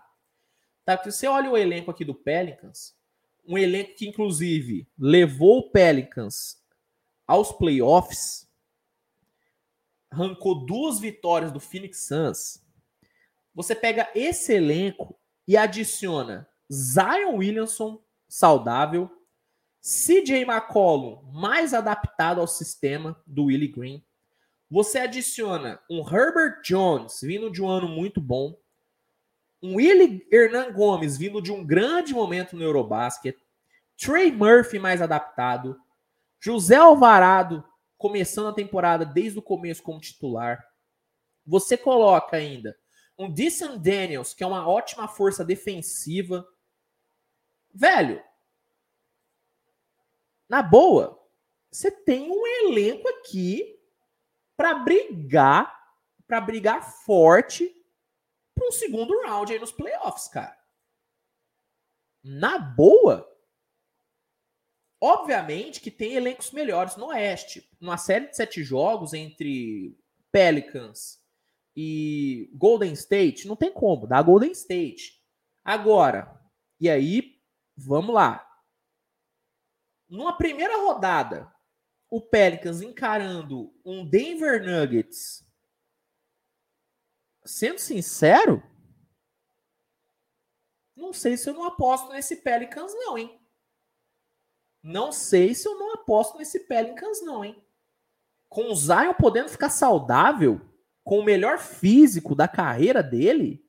[SPEAKER 1] Tá? Porque você olha o elenco aqui do Pelicans, um elenco que, inclusive, levou o Pelicans aos playoffs, arrancou duas vitórias do Phoenix Suns. Você pega esse elenco e adiciona Zion Williamson saudável, CJ McCollum mais adaptado ao sistema do Willie Green. Você adiciona um Herbert Jones vindo de um ano muito bom, um Willie Hernan Gomes vindo de um grande momento no Eurobasket, Trey Murphy mais adaptado, José Alvarado começando a temporada desde o começo como titular. Você coloca ainda um Dyson Daniels, que é uma ótima força defensiva. Velho, na boa, você tem um elenco aqui para brigar, para brigar forte para um segundo round aí nos playoffs, cara. Na boa. Obviamente que tem elencos melhores no Oeste. Numa série de sete jogos entre Pelicans e Golden State, não tem como, dá Golden State. Agora, e aí, vamos lá. Numa primeira rodada, o Pelicans encarando um Denver Nuggets sendo sincero, não sei se eu não aposto nesse Pelicans, não, hein? Não sei se eu não aposto nesse Pelicans, não, hein? Com o Zion podendo ficar saudável, com o melhor físico da carreira dele,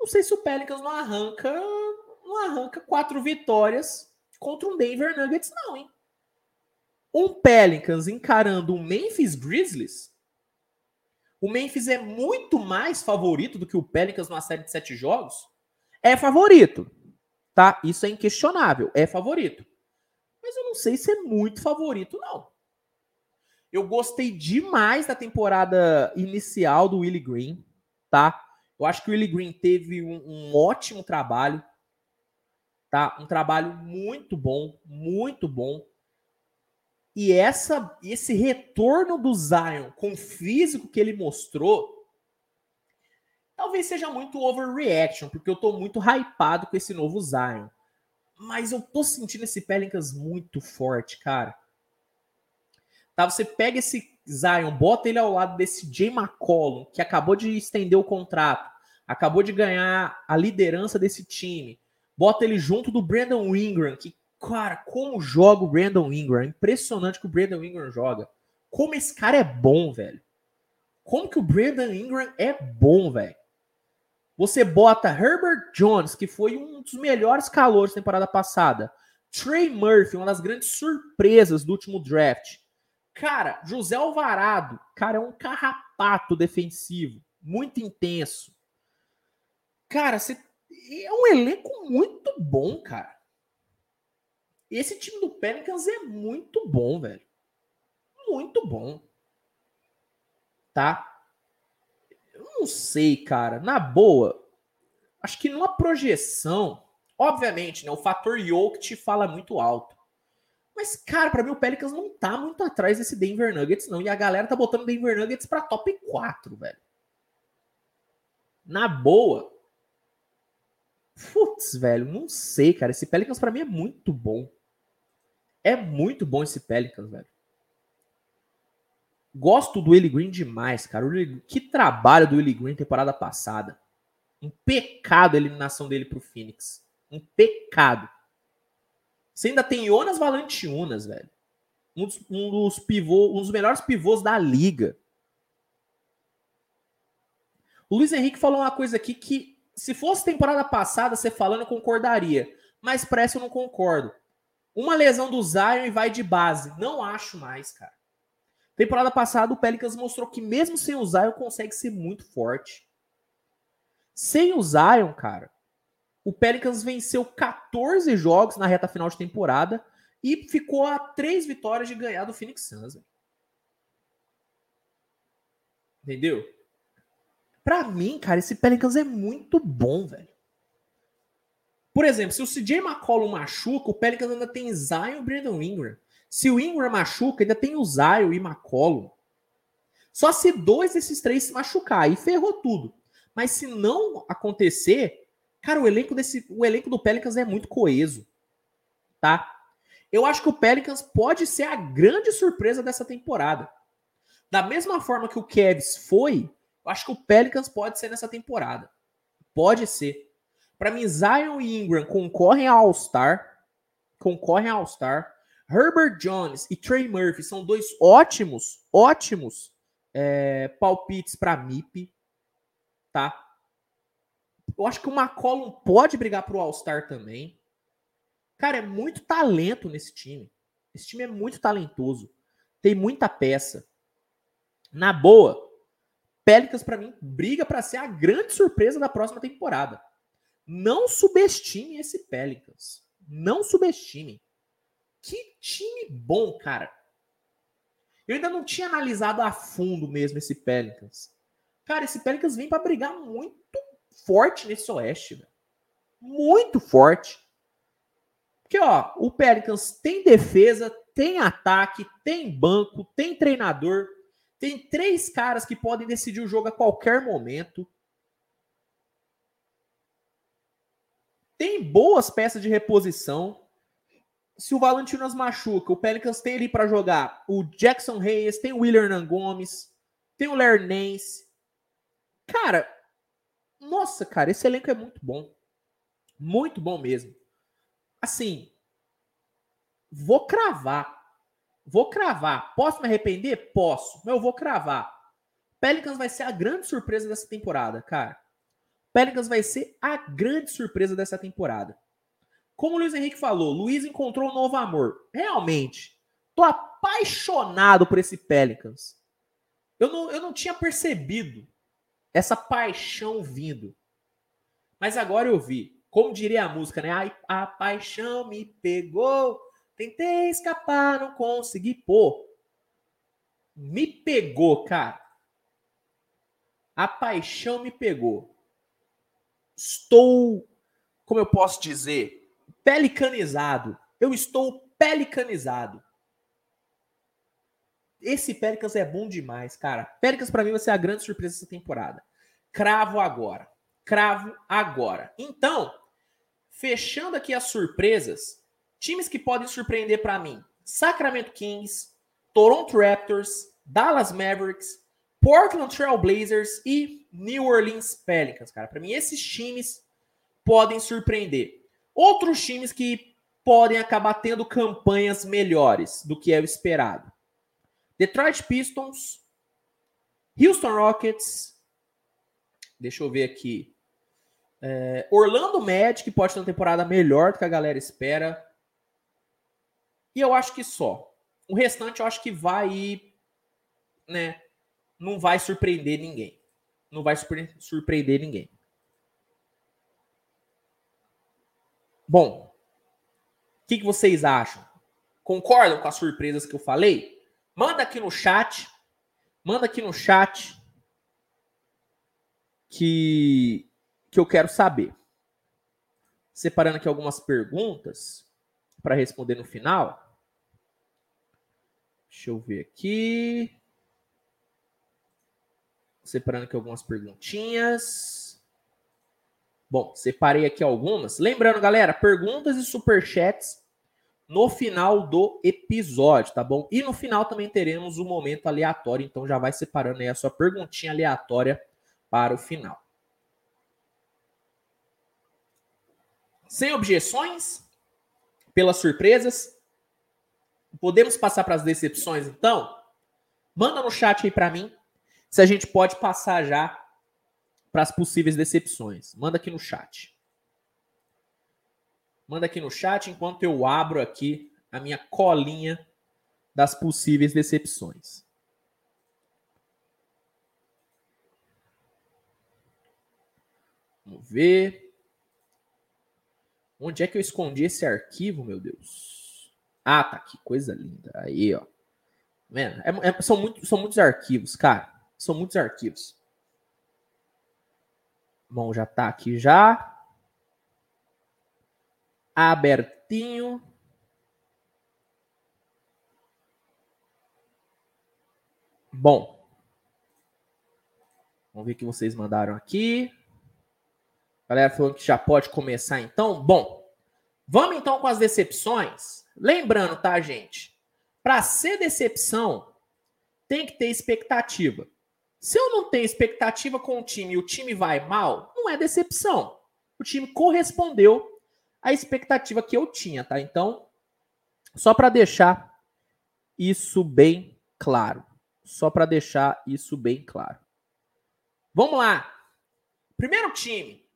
[SPEAKER 1] não sei se o Pelicans não arranca, não arranca quatro vitórias contra um Denver Nuggets, não, hein? Um Pelicans encarando um Memphis Grizzlies o Memphis é muito mais favorito do que o Pelicans numa série de sete jogos? É favorito, tá? Isso é inquestionável, é favorito. Mas eu não sei se é muito favorito, não. Eu gostei demais da temporada inicial do Willie Green, tá? Eu acho que o Willie Green teve um, um ótimo trabalho, tá? Um trabalho muito bom, muito bom. E essa, esse retorno do Zion com o físico que ele mostrou, talvez seja muito overreaction, porque eu tô muito hypado com esse novo Zion. Mas eu tô sentindo esse Pelicans muito forte, cara. Tá, você pega esse Zion, bota ele ao lado desse Jay McCollum, que acabou de estender o contrato, acabou de ganhar a liderança desse time. Bota ele junto do Brandon Ingram, que Cara, como joga o Brandon Ingram? É impressionante que o Brandon Ingram joga. Como esse cara é bom, velho. Como que o Brandon Ingram é bom, velho. Você bota Herbert Jones, que foi um dos melhores calores da temporada passada. Trey Murphy, uma das grandes surpresas do último draft. Cara, José Alvarado, cara, é um carrapato defensivo, muito intenso. Cara, você é um elenco muito bom, cara. Esse time do Pelicans é muito bom, velho. Muito bom. Tá? Eu não sei, cara. Na boa, acho que numa projeção, obviamente, né, o fator Yoke te fala muito alto. Mas, cara, para mim o Pelicans não tá muito atrás desse Denver Nuggets, não. E a galera tá botando Denver Nuggets pra top 4, velho. Na boa. Putz, velho, não sei, cara. Esse Pelicans para mim é muito bom É muito bom esse Pelicans, velho. Gosto do Willie Green demais, cara. Que trabalho do Willie Green temporada passada. Um pecado a eliminação dele pro Phoenix. Um pecado. Você ainda tem Jonas Valanciunas, velho. Um dos, um dos um dos melhores pivôs da liga. O Luiz Henrique falou uma coisa aqui que, se fosse temporada passada, você falando, eu concordaria. Mas parece eu não concordo. Uma lesão do Zion e vai de base. Não acho mais, cara. Temporada passada, o Pelicans mostrou que mesmo sem o Zion, consegue ser muito forte. Sem o Zion, cara, o Pelicans venceu 14 jogos na reta final de temporada e ficou a três vitórias de ganhar do Phoenix Suns. Entendeu? Pra mim, cara, esse Pelicans é muito bom, velho. Por exemplo, se o CJ McCollum machuca, o Pelicans ainda tem Zion e Brandon Ingram. Se o Ingram machuca, ainda tem o Zion e McCollum. Só se dois desses três se machucar, aí ferrou tudo. Mas se não acontecer, cara, o elenco desse, o elenco do Pelicans é muito coeso, tá? Eu acho que o Pelicans pode ser a grande surpresa dessa temporada. Da mesma forma que o Cavs foi, eu acho que o Pelicans pode ser nessa temporada. Pode ser. Para mim, Zion e Ingram concorrem ao All-Star. Concorrem ao All-Star. Herbert Jones e Trey Murphy são dois ótimos, ótimos é, palpites para MIP, tá? Eu acho que o McCollum pode brigar pro All-Star também. Cara, é muito talento nesse time. Esse time é muito talentoso. Tem muita peça. Na boa, Pelicans para mim briga para ser a grande surpresa da próxima temporada. Não subestime esse Pelicans. Não subestime. Que time bom, cara. Eu ainda não tinha analisado a fundo mesmo esse Pelicans. Cara, esse Pelicans vem para brigar muito forte nesse Oeste, velho. Muito forte. Porque, ó, o Pelicans tem defesa, tem ataque, tem banco, tem treinador, tem três caras que podem decidir o jogo a qualquer momento. Tem boas peças de reposição se o Valentinas machuca, o Pelicans tem ali para jogar o Jackson Reyes, tem o William Gomes, tem o Lernense. Cara, nossa, cara, esse elenco é muito bom. Muito bom mesmo. Assim, vou cravar. Vou cravar. Posso me arrepender? Posso. Mas eu vou cravar. Pelicans vai ser a grande surpresa dessa temporada, cara. Pelicans vai ser a grande surpresa dessa temporada. Como o Luiz Henrique falou, Luiz encontrou um novo amor. Realmente, tô apaixonado por esse Pelicans. Eu não, eu não tinha percebido essa paixão vindo. Mas agora eu vi. Como diria a música, né? A, a paixão me pegou. Tentei escapar, não consegui. Pô, me pegou, cara. A paixão me pegou. Estou, como eu posso dizer, pelicanizado. Eu estou pelicanizado. Esse Pelicans é bom demais, cara. Pelicans para mim vai ser a grande surpresa dessa temporada. Cravo agora. Cravo agora. Então, fechando aqui as surpresas, times que podem surpreender para mim: Sacramento Kings, Toronto Raptors, Dallas Mavericks, Portland Trail Blazers e New Orleans Pelicans, cara. Para mim esses times podem surpreender. Outros times que podem acabar tendo campanhas melhores do que é o esperado. Detroit Pistons, Houston Rockets, deixa eu ver aqui. É, Orlando Magic pode ter uma temporada melhor do que a galera espera. E eu acho que só. O restante eu acho que vai né? Não vai surpreender ninguém. Não vai surpreender ninguém. Bom, o que, que vocês acham? Concordam com as surpresas que eu falei? Manda aqui no chat. Manda aqui no chat que, que eu quero saber. Separando aqui algumas perguntas para responder no final. Deixa eu ver aqui. Separando aqui algumas perguntinhas. Bom, separei aqui algumas. Lembrando, galera, perguntas e superchats no final do episódio, tá bom? E no final também teremos um momento aleatório, então já vai separando aí a sua perguntinha aleatória para o final. Sem objeções? Pelas surpresas? Podemos passar para as decepções, então? Manda no chat aí para mim se a gente pode passar já para as possíveis decepções. Manda aqui no chat. Manda aqui no chat enquanto eu abro aqui a minha colinha das possíveis decepções. Vamos ver. Onde é que eu escondi esse arquivo, meu Deus? Ah, tá aqui. Coisa linda. Aí, ó. Mano, é, é, são, muito, são muitos arquivos, cara. São muitos arquivos. Bom, já tá aqui já abertinho. Bom. Vamos ver o que vocês mandaram aqui. Galera falando que já pode começar então. Bom, vamos então com as decepções. Lembrando, tá, gente? Para ser decepção, tem que ter expectativa. Se eu não tenho expectativa com o time e o time vai mal, não é decepção. O time correspondeu a expectativa que eu tinha, tá? Então, só para deixar isso bem claro. Só para deixar isso bem claro. Vamos lá. Primeiro time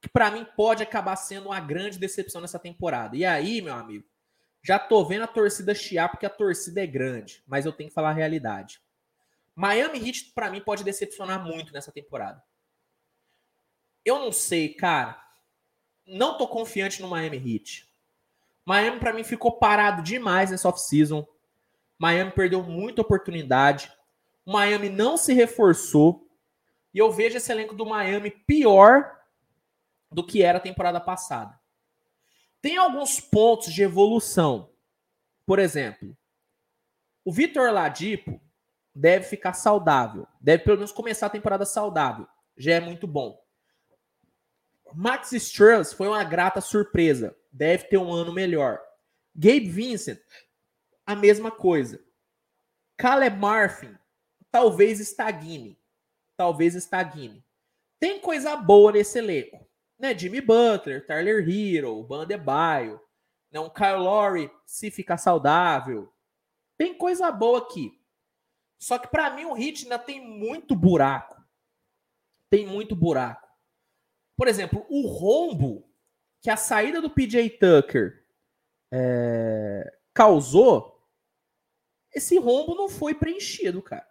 [SPEAKER 1] que para mim pode acabar sendo uma grande decepção nessa temporada. E aí, meu amigo, já tô vendo a torcida chiar porque a torcida é grande, mas eu tenho que falar a realidade. Miami Heat para mim pode decepcionar muito nessa temporada. Eu não sei, cara não tô confiante no Miami Heat. Miami para mim ficou parado demais nessa off-season. Miami perdeu muita oportunidade. Miami não se reforçou. E eu vejo esse elenco do Miami pior do que era a temporada passada. Tem alguns pontos de evolução. Por exemplo, o Vitor Ladipo deve ficar saudável. Deve pelo menos começar a temporada saudável. Já é muito bom. Max Strauss foi uma grata surpresa. Deve ter um ano melhor. Gabe Vincent, a mesma coisa. Caleb Marfin, talvez estagne. Talvez estagne. Tem coisa boa nesse elenco. Né? Jimmy Butler, Tyler Hero, Bandebaio, né? um Kyle Lowry, se ficar saudável. Tem coisa boa aqui. Só que para mim o Hit ainda tem muito buraco. Tem muito buraco. Por exemplo, o rombo que a saída do PJ Tucker é, causou, esse rombo não foi preenchido, cara.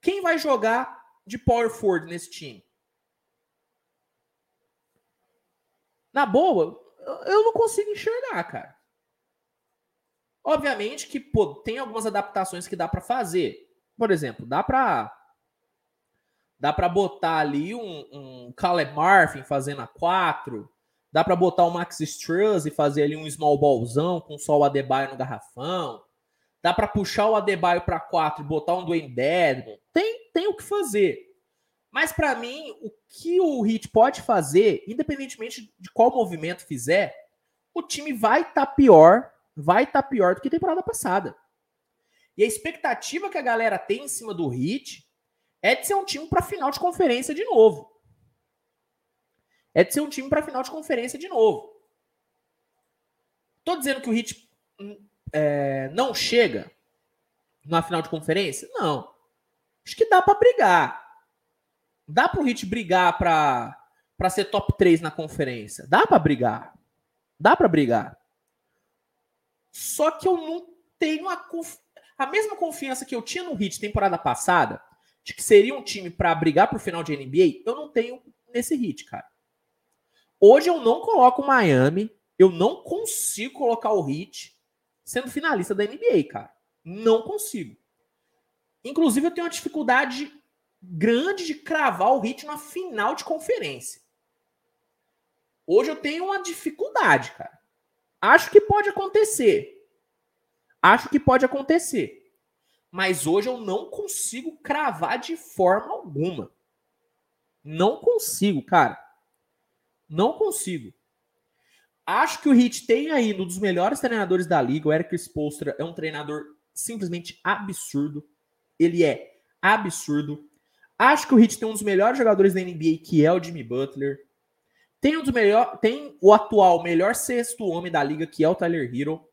[SPEAKER 1] Quem vai jogar de power forward nesse time? Na boa, eu não consigo enxergar, cara. Obviamente que pô, tem algumas adaptações que dá para fazer. Por exemplo, dá para Dá para botar ali um, um Caleb fazendo a 4. Dá para botar o Max Struz e fazer ali um small ballzão com só o Adebayo no garrafão. Dá para puxar o Adebayo para 4 e botar um Dwayne Dedmon. Tem, tem o que fazer. Mas para mim, o que o Heat pode fazer, independentemente de qual movimento fizer, o time vai estar tá pior, vai estar tá pior do que temporada passada. E a expectativa que a galera tem em cima do Heat é de ser um time para final de conferência de novo. É de ser um time para final de conferência de novo. Tô dizendo que o Heat é, não chega na final de conferência? Não. Acho que dá para brigar. Dá para o Heat brigar para para ser top 3 na conferência. Dá para brigar. Dá para brigar. Só que eu não tenho a, conf... a mesma confiança que eu tinha no Heat temporada passada de que seria um time para brigar por final de NBA, eu não tenho nesse hit, cara. Hoje eu não coloco o Miami, eu não consigo colocar o Heat sendo finalista da NBA, cara. Não consigo. Inclusive eu tenho uma dificuldade grande de cravar o Heat na final de conferência. Hoje eu tenho uma dificuldade, cara. Acho que pode acontecer. Acho que pode acontecer. Mas hoje eu não consigo cravar de forma alguma. Não consigo, cara. Não consigo. Acho que o Heat tem aí um dos melhores treinadores da liga. O Eric Spoelstra é um treinador simplesmente absurdo. Ele é absurdo. Acho que o Heat tem um dos melhores jogadores da NBA, que é o Jimmy Butler. Tem um dos melhor, tem o atual melhor sexto homem da liga, que é o Tyler Hero.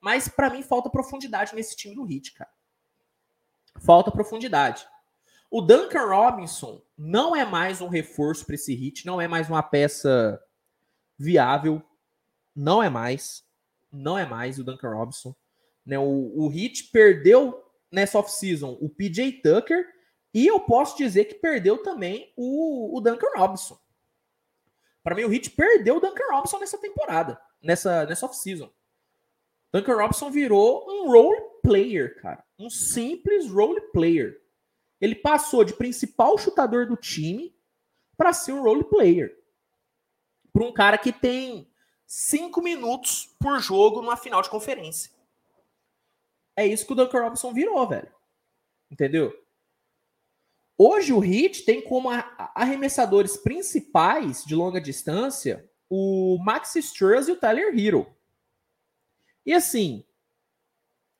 [SPEAKER 1] Mas para mim falta profundidade nesse time do Heat, cara. Falta profundidade. O Duncan Robinson não é mais um reforço para esse Heat, não é mais uma peça viável. Não é mais. Não é mais o Duncan Robinson. Né, o, o Heat perdeu nessa off-season o PJ Tucker e eu posso dizer que perdeu também o, o Duncan Robinson. Para mim, o Heat perdeu o Duncan Robinson nessa temporada, nessa, nessa off-season. Duncan Robinson virou um role player, cara. Um simples role player. Ele passou de principal chutador do time para ser um role player. Para um cara que tem cinco minutos por jogo numa final de conferência. É isso que o Duncan Robinson virou, velho. Entendeu? Hoje o Heat tem como arremessadores principais de longa distância o Max Struz e o Tyler Hero. E assim,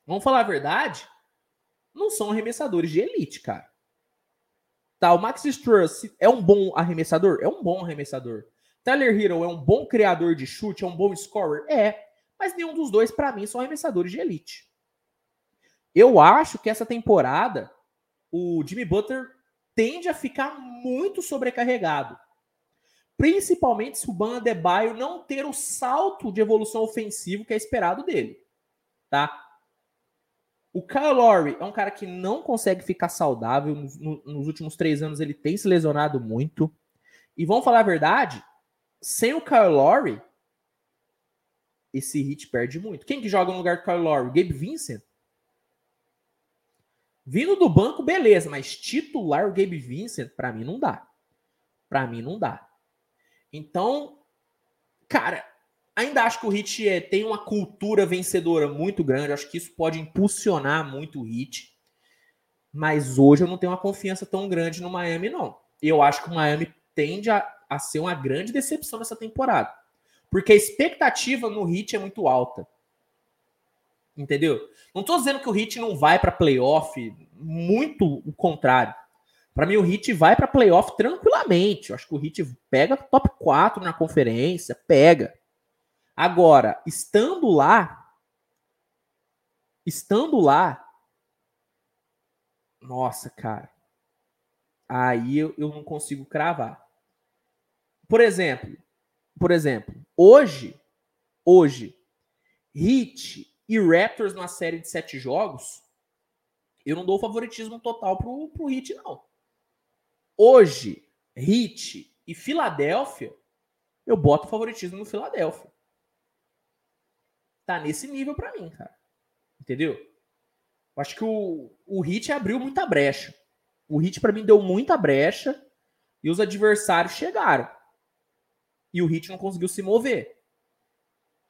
[SPEAKER 1] vamos falar a verdade, não são arremessadores de elite, cara. Tá, o Max Struz é um bom arremessador? É um bom arremessador. Tyler Hero é um bom criador de chute, é um bom scorer? É. Mas nenhum dos dois, para mim, são arremessadores de elite. Eu acho que essa temporada o Jimmy Butler tende a ficar muito sobrecarregado. Principalmente se o Ban Adebayo não ter o salto de evolução ofensivo que é esperado dele. Tá? O Kyle Lowry é um cara que não consegue ficar saudável. Nos, nos últimos três anos ele tem se lesionado muito. E vamos falar a verdade, sem o Kyle Lowry, esse hit perde muito. Quem que joga no lugar do Kyle Lowry? Gabe Vincent? Vindo do banco, beleza, mas titular o Gabe Vincent, para mim não dá. Para mim não dá. Então, cara, ainda acho que o Hit é, tem uma cultura vencedora muito grande. Acho que isso pode impulsionar muito o Hit. Mas hoje eu não tenho uma confiança tão grande no Miami, não. Eu acho que o Miami tende a, a ser uma grande decepção nessa temporada. Porque a expectativa no Hit é muito alta. Entendeu? Não tô dizendo que o Hit não vai para playoff, muito o contrário. Para mim, o Hit vai para playoff tranquilamente. Eu acho que o Hit pega top 4 na conferência, pega. Agora, estando lá, estando lá, nossa, cara, aí eu, eu não consigo cravar. Por exemplo, por exemplo, hoje, hoje, Hit e Raptors numa série de sete jogos, eu não dou favoritismo total pro, pro Heat, não. Hoje, Heat e Filadélfia, eu boto favoritismo no Filadélfia. Tá nesse nível para mim, cara. Entendeu? Eu acho que o, o Heat abriu muita brecha. O Heat para mim deu muita brecha e os adversários chegaram. E o Heat não conseguiu se mover.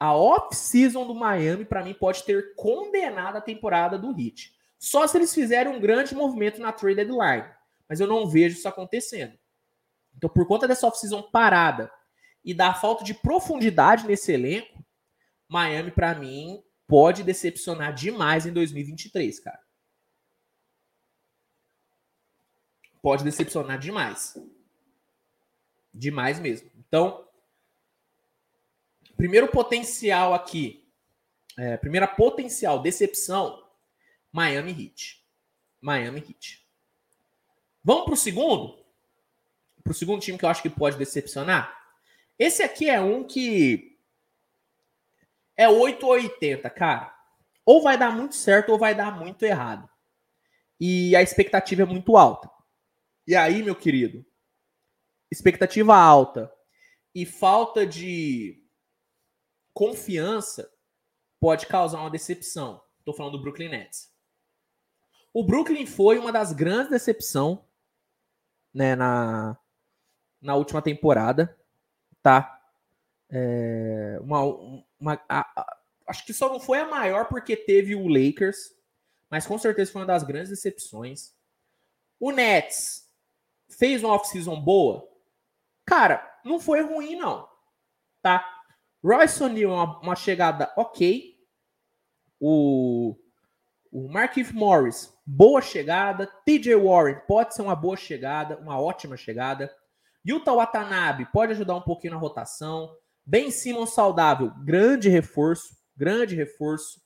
[SPEAKER 1] A off-season do Miami, para mim, pode ter condenado a temporada do Heat. Só se eles fizerem um grande movimento na trade deadline. Mas eu não vejo isso acontecendo. Então, por conta dessa off-season parada e da falta de profundidade nesse elenco, Miami, para mim, pode decepcionar demais em 2023, cara. Pode decepcionar demais. Demais mesmo. Então, primeiro potencial aqui, é, primeira potencial decepção, Miami Heat. Miami Heat. Vamos para o segundo? Para o segundo time que eu acho que pode decepcionar? Esse aqui é um que é 8 ou 80, cara. Ou vai dar muito certo ou vai dar muito errado. E a expectativa é muito alta. E aí, meu querido, expectativa alta e falta de confiança pode causar uma decepção. Estou falando do Brooklyn Nets. O Brooklyn foi uma das grandes decepções né, na, na última temporada, tá? É, uma, uma a, a, acho que só não foi a maior porque teve o Lakers, mas com certeza foi uma das grandes decepções. O Nets fez uma off-season boa? Cara, não foi ruim, não. Tá? Royce O'Neal é uma, uma, chegada ok. O, o Marquise Morris, boa chegada. TJ Warren pode ser uma boa chegada, uma ótima chegada. Yuta Watanabe pode ajudar um pouquinho na rotação. Ben Simmons saudável, grande reforço, grande reforço.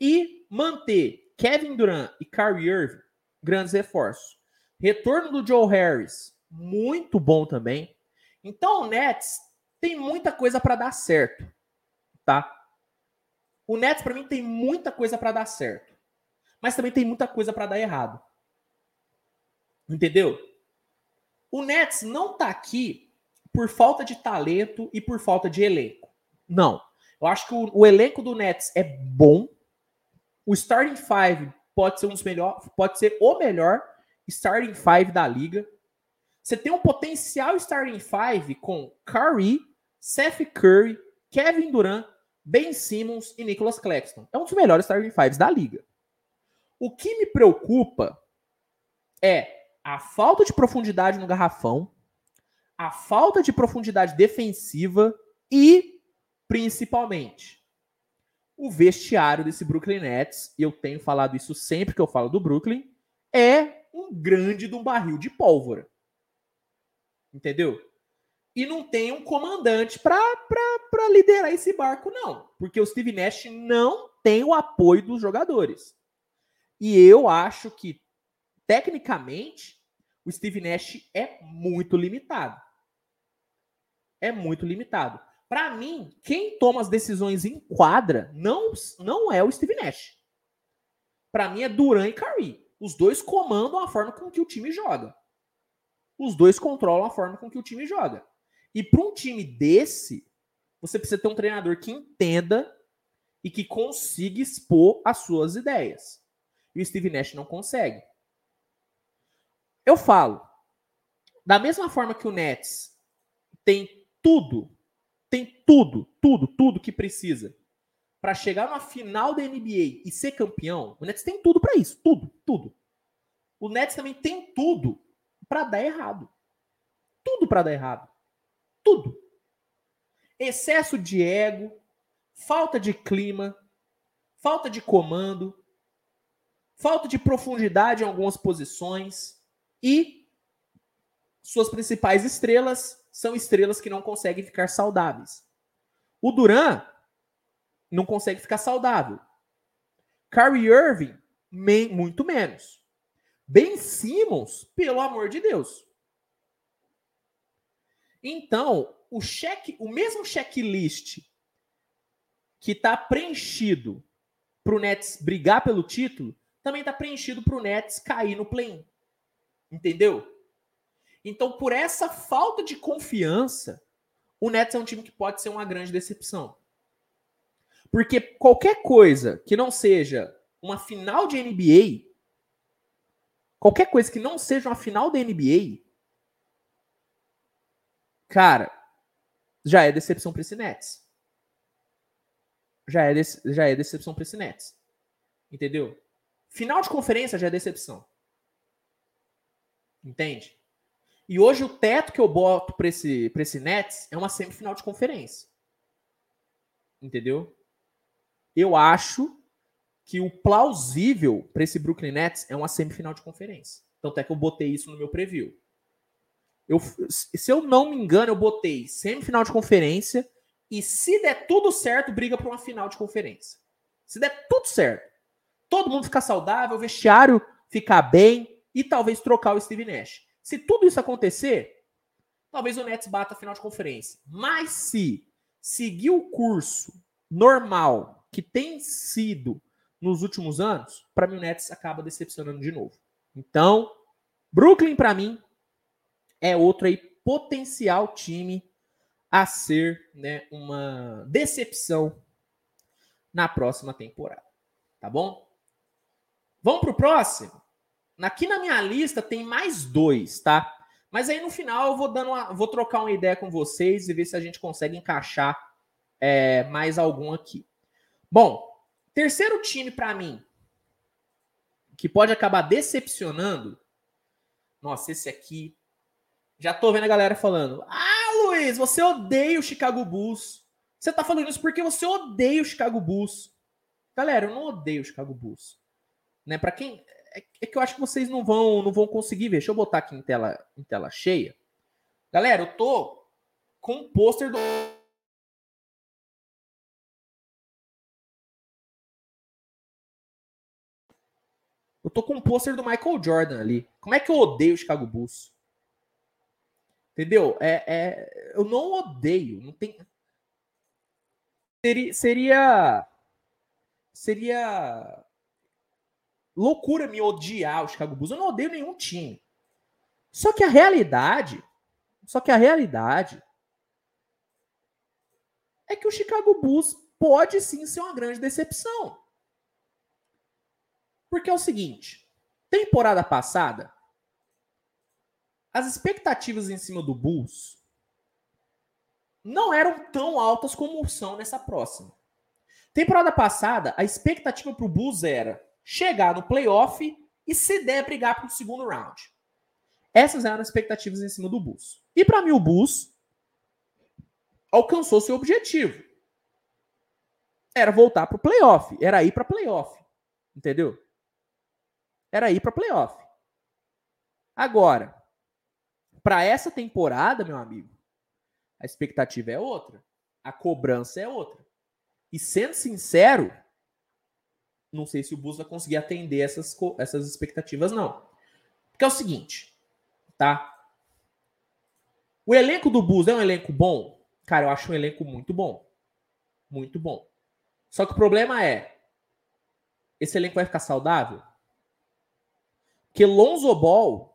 [SPEAKER 1] E manter Kevin Durant e Kyrie Irving, grandes reforços. Retorno do Joe Harris, muito bom também. Então o Nets tem muita coisa para dar certo, tá? O Nets para mim tem muita coisa para dar certo, mas também tem muita coisa para dar errado. Entendeu? O Nets não tá aqui por falta de talento e por falta de elenco. Não. Eu acho que o, o elenco do Nets é bom. O starting five pode ser um dos melhores, pode ser o melhor starting five da liga. Você tem um potencial starting five com Curry, Seth Curry, Kevin Durant, Ben Simmons e Nicholas Claxton. É um dos melhores starting fives da liga. O que me preocupa é a falta de profundidade no garrafão, a falta de profundidade defensiva e, principalmente, o vestiário desse Brooklyn Nets, e eu tenho falado isso sempre que eu falo do Brooklyn, é um grande de um barril de pólvora. Entendeu? E não tem um comandante para liderar esse barco, não. Porque o Steve Nash não tem o apoio dos jogadores. E eu acho que, tecnicamente, o Steve Nash é muito limitado. É muito limitado. Para mim, quem toma as decisões em quadra não, não é o Steve Nash. Para mim é Duran e Curry. Os dois comandam a forma com que o time joga. Os dois controlam a forma com que o time joga. E para um time desse, você precisa ter um treinador que entenda e que consiga expor as suas ideias. E o Steve Nash não consegue. Eu falo, da mesma forma que o Nets tem tudo, tem tudo, tudo, tudo que precisa para chegar na final da NBA e ser campeão, o Nets tem tudo para isso, tudo, tudo. O Nets também tem tudo para dar errado. Tudo para dar errado. Tudo. Excesso de ego, falta de clima, falta de comando, falta de profundidade em algumas posições e suas principais estrelas são estrelas que não conseguem ficar saudáveis. O Duran não consegue ficar saudável. Kyrie Irving, muito menos. Ben Simmons, pelo amor de Deus. Então, o cheque, o mesmo checklist que está preenchido para o Nets brigar pelo título, também está preenchido para o Nets cair no play-in. Entendeu? Então, por essa falta de confiança, o Nets é um time que pode ser uma grande decepção. Porque qualquer coisa que não seja uma final de NBA, qualquer coisa que não seja uma final da NBA, cara, já é decepção para esse Nets. Já é, já é decepção para esse Nets. Entendeu? Final de conferência já é decepção. Entende? E hoje o teto que eu boto para esse, pra esse Nets é uma semifinal de conferência. Entendeu? Eu acho que o plausível para esse Brooklyn Nets é uma semifinal de conferência. Tanto é que eu botei isso no meu preview. Eu, se eu não me engano, eu botei semifinal de conferência e se der tudo certo, briga para uma final de conferência. Se der tudo certo, todo mundo ficar saudável, o vestiário ficar bem e talvez trocar o Steve Nash. Se tudo isso acontecer, talvez o Nets bata a final de conferência. Mas se seguir o curso normal que tem sido nos últimos anos, para mim o Nets acaba decepcionando de novo. Então, Brooklyn para mim é outro aí potencial time a ser, né, uma decepção na próxima temporada. Tá bom? Vamos pro próximo? Aqui na minha lista tem mais dois, tá? Mas aí no final eu vou dando uma, vou trocar uma ideia com vocês e ver se a gente consegue encaixar é, mais algum aqui. Bom, terceiro time para mim que pode acabar decepcionando. Nossa, esse aqui. Já tô vendo a galera falando: Ah, Luiz, você odeia o Chicago Bulls. Você tá falando isso porque você odeia o Chicago Bulls. Galera, eu não odeio o Chicago Bulls. Né? Para quem é, é que eu acho que vocês não vão não vão conseguir ver. Deixa eu botar aqui em tela em tela cheia. Galera, eu tô com um pôster do Eu tô com um pôster do Michael Jordan ali. Como é que eu odeio o Chicago Bulls? Entendeu? É, é, eu não odeio. Não tem... Seria, seria. Seria. Loucura me odiar o Chicago Bulls. Eu não odeio nenhum time. Só que a realidade. Só que a realidade. É que o Chicago Bulls pode sim ser uma grande decepção. Porque é o seguinte: temporada passada, as expectativas em cima do Bulls não eram tão altas como são nessa próxima. Temporada passada, a expectativa para o Bulls era chegar no playoff e, se der, brigar para o segundo round. Essas eram as expectativas em cima do Bulls. E para mim, o Bulls alcançou seu objetivo. Era voltar para o playoff, era ir para playoff. Entendeu? Era ir para playoff. Agora, para essa temporada, meu amigo, a expectativa é outra, a cobrança é outra. E sendo sincero, não sei se o Bulls vai conseguir atender essas, essas expectativas, não. Porque é o seguinte, tá? O elenco do Bulls é um elenco bom? Cara, eu acho um elenco muito bom. Muito bom. Só que o problema é, esse elenco vai ficar saudável? Porque Lonzo Ball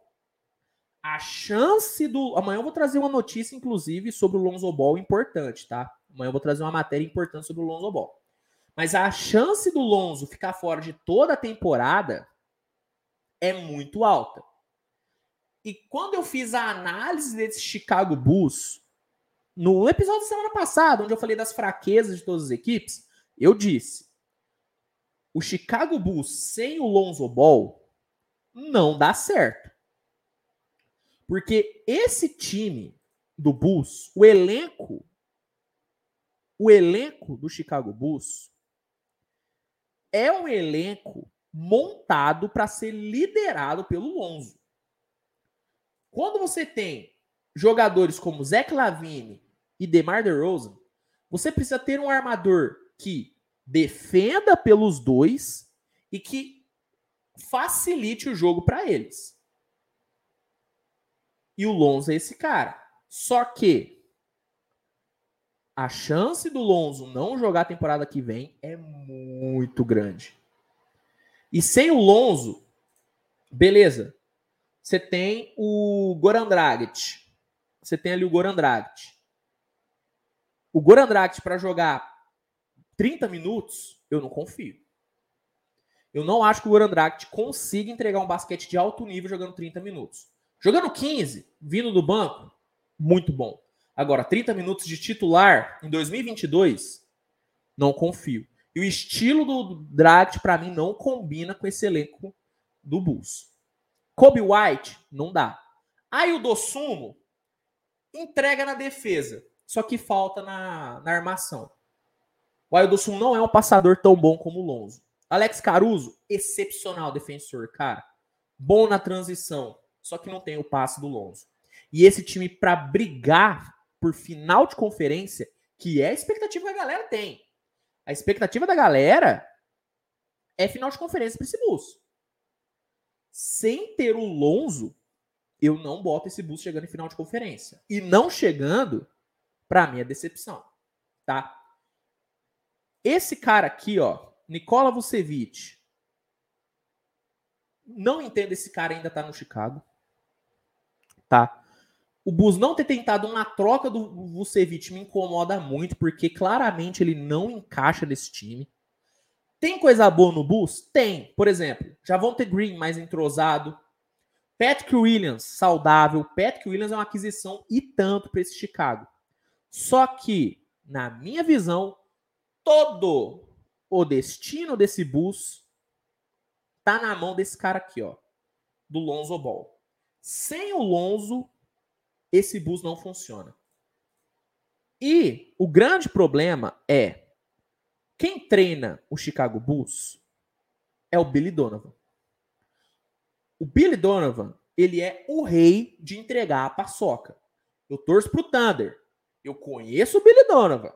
[SPEAKER 1] a chance do. Amanhã eu vou trazer uma notícia, inclusive, sobre o Lonzo Ball importante, tá? Amanhã eu vou trazer uma matéria importante sobre o Lonzo Ball. Mas a chance do Lonzo ficar fora de toda a temporada é muito alta. E quando eu fiz a análise desse Chicago Bulls, no episódio da semana passada, onde eu falei das fraquezas de todas as equipes, eu disse: o Chicago Bulls sem o Lonzo Ball não dá certo. Porque esse time do Bulls, o elenco, o elenco do Chicago Bulls é um elenco montado para ser liderado pelo Lonzo. Quando você tem jogadores como Zach Lavine e DeMar DeRozan, você precisa ter um armador que defenda pelos dois e que facilite o jogo para eles. E o Lonzo é esse cara. Só que a chance do Lonzo não jogar a temporada que vem é muito grande. E sem o Lonzo, beleza. Você tem o Goran Dragic. Você tem ali o Goran Dragic. O Goran Dragic para jogar 30 minutos, eu não confio. Eu não acho que o Goran Dragic consiga entregar um basquete de alto nível jogando 30 minutos. Jogando 15, vindo do banco, muito bom. Agora, 30 minutos de titular em 2022, não confio. E o estilo do Dragic, para mim, não combina com esse elenco do Bulls. Kobe White, não dá. Aí o Dossumo entrega na defesa, só que falta na, na armação. O Aildossumo não é um passador tão bom como o Lonzo. Alex Caruso, excepcional defensor, cara. Bom na transição só que não tem o passe do Lonzo. E esse time, para brigar por final de conferência, que é a expectativa que a galera tem. A expectativa da galera é final de conferência para esse Bulls. Sem ter o Lonzo, eu não boto esse Bulls chegando em final de conferência. E não chegando, para mim é decepção, tá? Esse cara aqui, ó, Nikola Vucevic. Não entendo esse cara ainda tá no Chicago tá? O Bus não ter tentado uma troca do Vucevic me incomoda muito, porque claramente ele não encaixa nesse time. Tem coisa boa no Bus? Tem. Por exemplo, já vão ter Green mais entrosado. Patrick Williams, saudável. Patrick Williams é uma aquisição e tanto para esse Chicago. Só que, na minha visão, todo o destino desse Bus tá na mão desse cara aqui, ó, do Lonzo Ball. Sem o Lonzo, esse bus não funciona. E o grande problema é quem treina o Chicago Bulls é o Billy Donovan. O Billy Donovan, ele é o rei de entregar a paçoca. Eu torço pro Thunder. Eu conheço o Billy Donovan.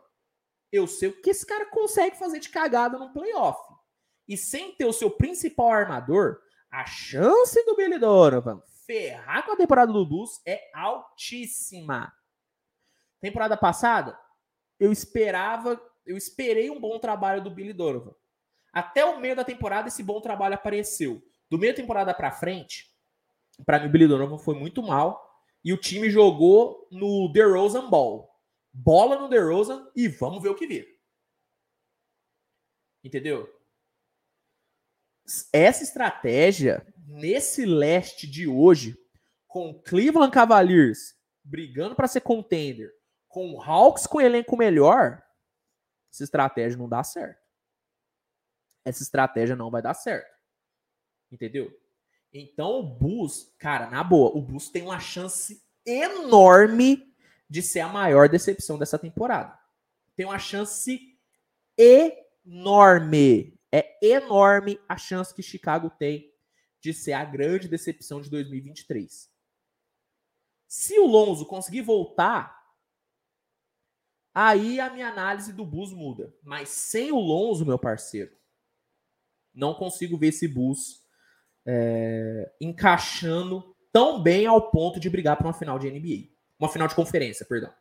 [SPEAKER 1] Eu sei o que esse cara consegue fazer de cagada no playoff. E sem ter o seu principal armador, a chance do Billy Donovan ferrar com a temporada do Bulls é altíssima. Temporada passada, eu esperava, eu esperei um bom trabalho do Billy Donovan. Até o meio da temporada esse bom trabalho apareceu. Do meio da temporada para frente, para mim o Billy Donovan foi muito mal e o time jogou no DeRozan Ball. Bola no DeRozan e vamos ver o que vira. Entendeu? Essa estratégia nesse leste de hoje, com Cleveland Cavaliers brigando para ser contender, com Hawks com elenco melhor, essa estratégia não dá certo. Essa estratégia não vai dar certo. Entendeu? Então o Bulls, cara, na boa, o Bulls tem uma chance enorme de ser a maior decepção dessa temporada. Tem uma chance enorme. É enorme a chance que Chicago tem de ser a grande decepção de 2023. Se o Lonzo conseguir voltar, aí a minha análise do Bulls muda. Mas sem o Lonzo, meu parceiro, não consigo ver esse Bulls é, encaixando tão bem ao ponto de brigar para uma final de NBA. Uma final de conferência, perdão.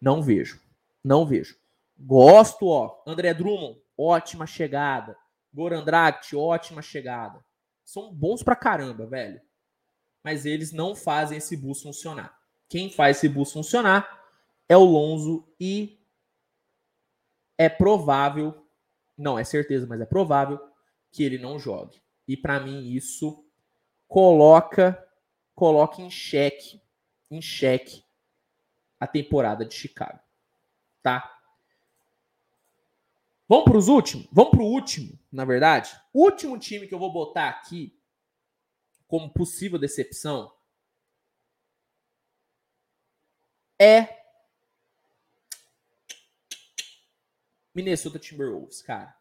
[SPEAKER 1] Não vejo. Não vejo. Gosto, ó. André Drummond, ótima chegada. Goran Dragic, ótima chegada são bons pra caramba, velho. Mas eles não fazem esse bus funcionar. Quem faz esse bus funcionar é o Lonzo e é provável, não é certeza, mas é provável que ele não jogue. E para mim isso coloca coloca em xeque, em xeque a temporada de Chicago, tá? Vamos para os últimos? Vamos para o último, na verdade. O último time que eu vou botar aqui como possível decepção é Minnesota Timberwolves, cara.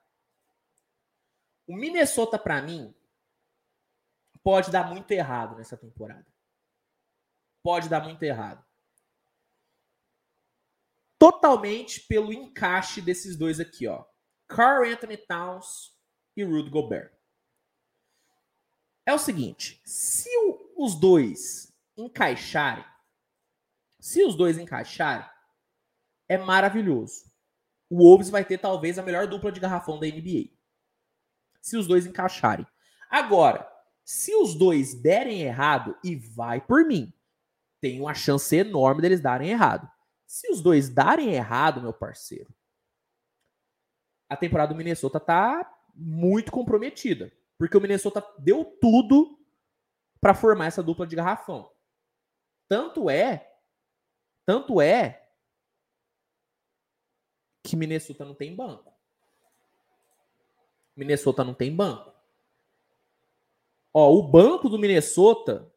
[SPEAKER 1] O Minnesota, para mim, pode dar muito errado nessa temporada. Pode dar muito errado totalmente pelo encaixe desses dois aqui, ó. Carl Anthony Towns e Rudy Gobert. É o seguinte, se os dois encaixarem, se os dois encaixarem, é maravilhoso. O Wolves vai ter talvez a melhor dupla de garrafão da NBA. Se os dois encaixarem. Agora, se os dois derem errado, e vai por mim, tem uma chance enorme deles darem errado. Se os dois darem errado, meu parceiro, a temporada do Minnesota tá muito comprometida. Porque o Minnesota deu tudo para formar essa dupla de garrafão. Tanto é, tanto é que Minnesota não tem banco. Minnesota não tem banco. Ó, o banco do Minnesota,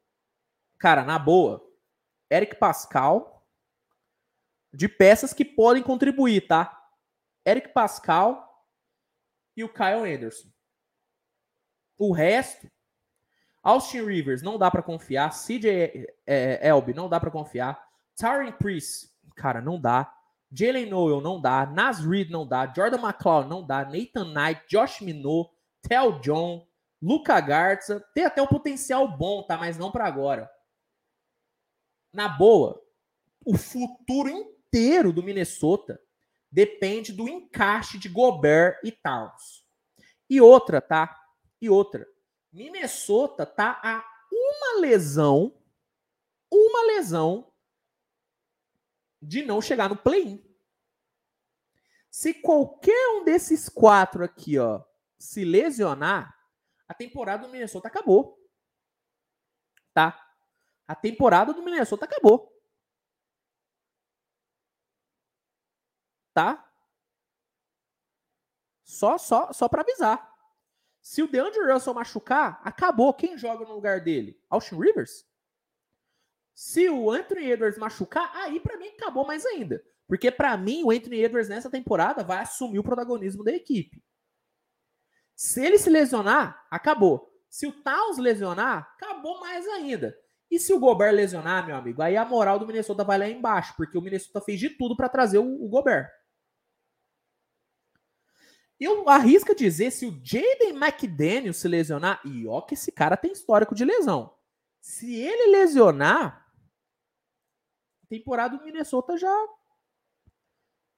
[SPEAKER 1] cara, na boa, Eric Pascal, de peças que podem contribuir, tá? Eric Pascal e o Kyle Anderson. O resto, Austin Rivers não dá para confiar, CJ é, é, Elby não dá para confiar, Tyron Priest, cara, não dá. Jalen Noel não dá, Nas Reed não dá, Jordan McLeod não dá, Nathan Knight, Josh Minot, Tel John, Luca Garza, tem até um potencial bom, tá? Mas não para agora. Na boa, o futuro inteiro do Minnesota depende do encaixe de Gobert e Towns. E outra, tá? E outra. Minnesota tá a uma lesão, uma lesão de não chegar no play-in. Se qualquer um desses quatro aqui, ó, se lesionar, a temporada do Minnesota acabou. Tá? A temporada do Minnesota acabou. Tá? Só só só para avisar. Se o DeAndre Russell machucar, acabou. Quem joga no lugar dele? Austin Rivers? Se o Anthony Edwards machucar, aí para mim acabou mais ainda. Porque para mim o Anthony Edwards nessa temporada vai assumir o protagonismo da equipe. Se ele se lesionar, acabou. Se o Towns lesionar, acabou mais ainda. E se o Gobert lesionar, meu amigo, aí a moral do Minnesota vai lá embaixo, porque o Minnesota fez de tudo para trazer o, o Gobert. Eu arrisco dizer, se o Jaden McDaniel se lesionar, e ó que esse cara tem histórico de lesão. Se ele lesionar, a temporada do Minnesota já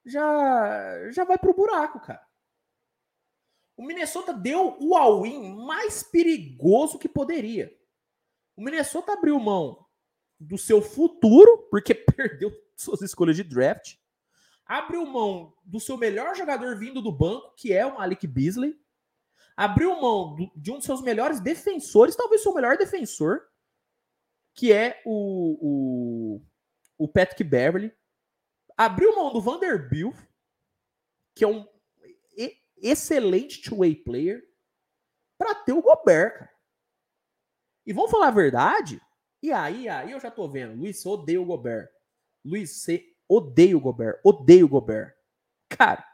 [SPEAKER 1] já já vai pro buraco, cara. O Minnesota deu o all-in mais perigoso que poderia. O Minnesota abriu mão do seu futuro, porque perdeu suas escolhas de draft. Abriu mão do seu melhor jogador vindo do banco, que é o Malik Beasley. Abriu mão do, de um dos seus melhores defensores, talvez seu melhor defensor, que é o, o, o Patrick Beverly. Abriu mão do Vanderbilt, que é um excelente two-way player, para ter o Gobert, cara. E vamos falar a verdade? E aí, aí eu já tô vendo. Luiz, odeia o Gobert. Luiz, você odeia o Gobert. Odeio o Gobert. Cara,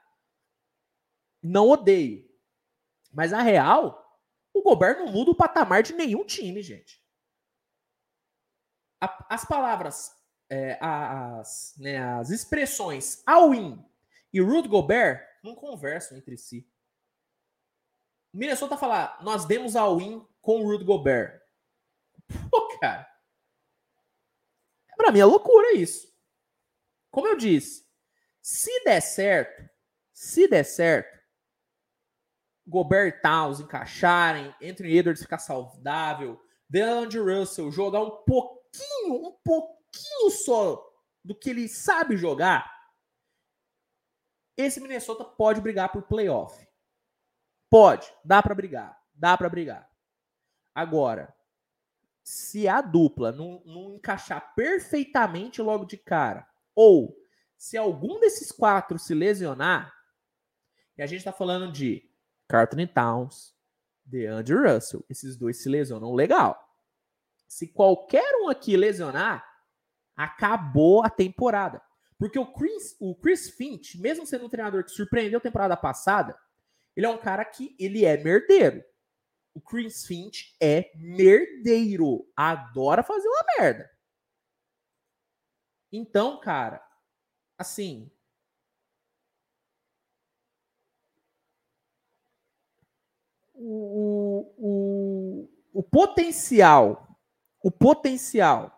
[SPEAKER 1] não odeio. Mas a real, o Gobert não muda o patamar de nenhum time, gente. A, as palavras, é, as, né, as expressões all-in e Rudy Gobert não conversam entre si. Minnesota falar, nós demos all-in com o Rudy Gobert. Pô, cara. Pra mim é loucura isso. Como eu disse, se der certo, se der certo, Gobert Towns encaixarem, Anthony Edwards ficar saudável, DeAndre Russell jogar um pouquinho, um pouquinho só do que ele sabe jogar, esse Minnesota pode brigar por playoff. Pode, dá para brigar, dá para brigar. Agora, se a dupla não, não encaixar perfeitamente logo de cara, ou se algum desses quatro se lesionar, e a gente está falando de Carlton Towns, DeAndre Russell, esses dois se lesionam legal. Se qualquer um aqui lesionar, acabou a temporada. Porque o Chris, o Chris Finch, mesmo sendo um treinador que surpreendeu a temporada passada, ele é um cara que ele é merdeiro. O Chris Finch é merdeiro. Adora fazer uma merda. Então, cara, assim. O, o, o potencial, o potencial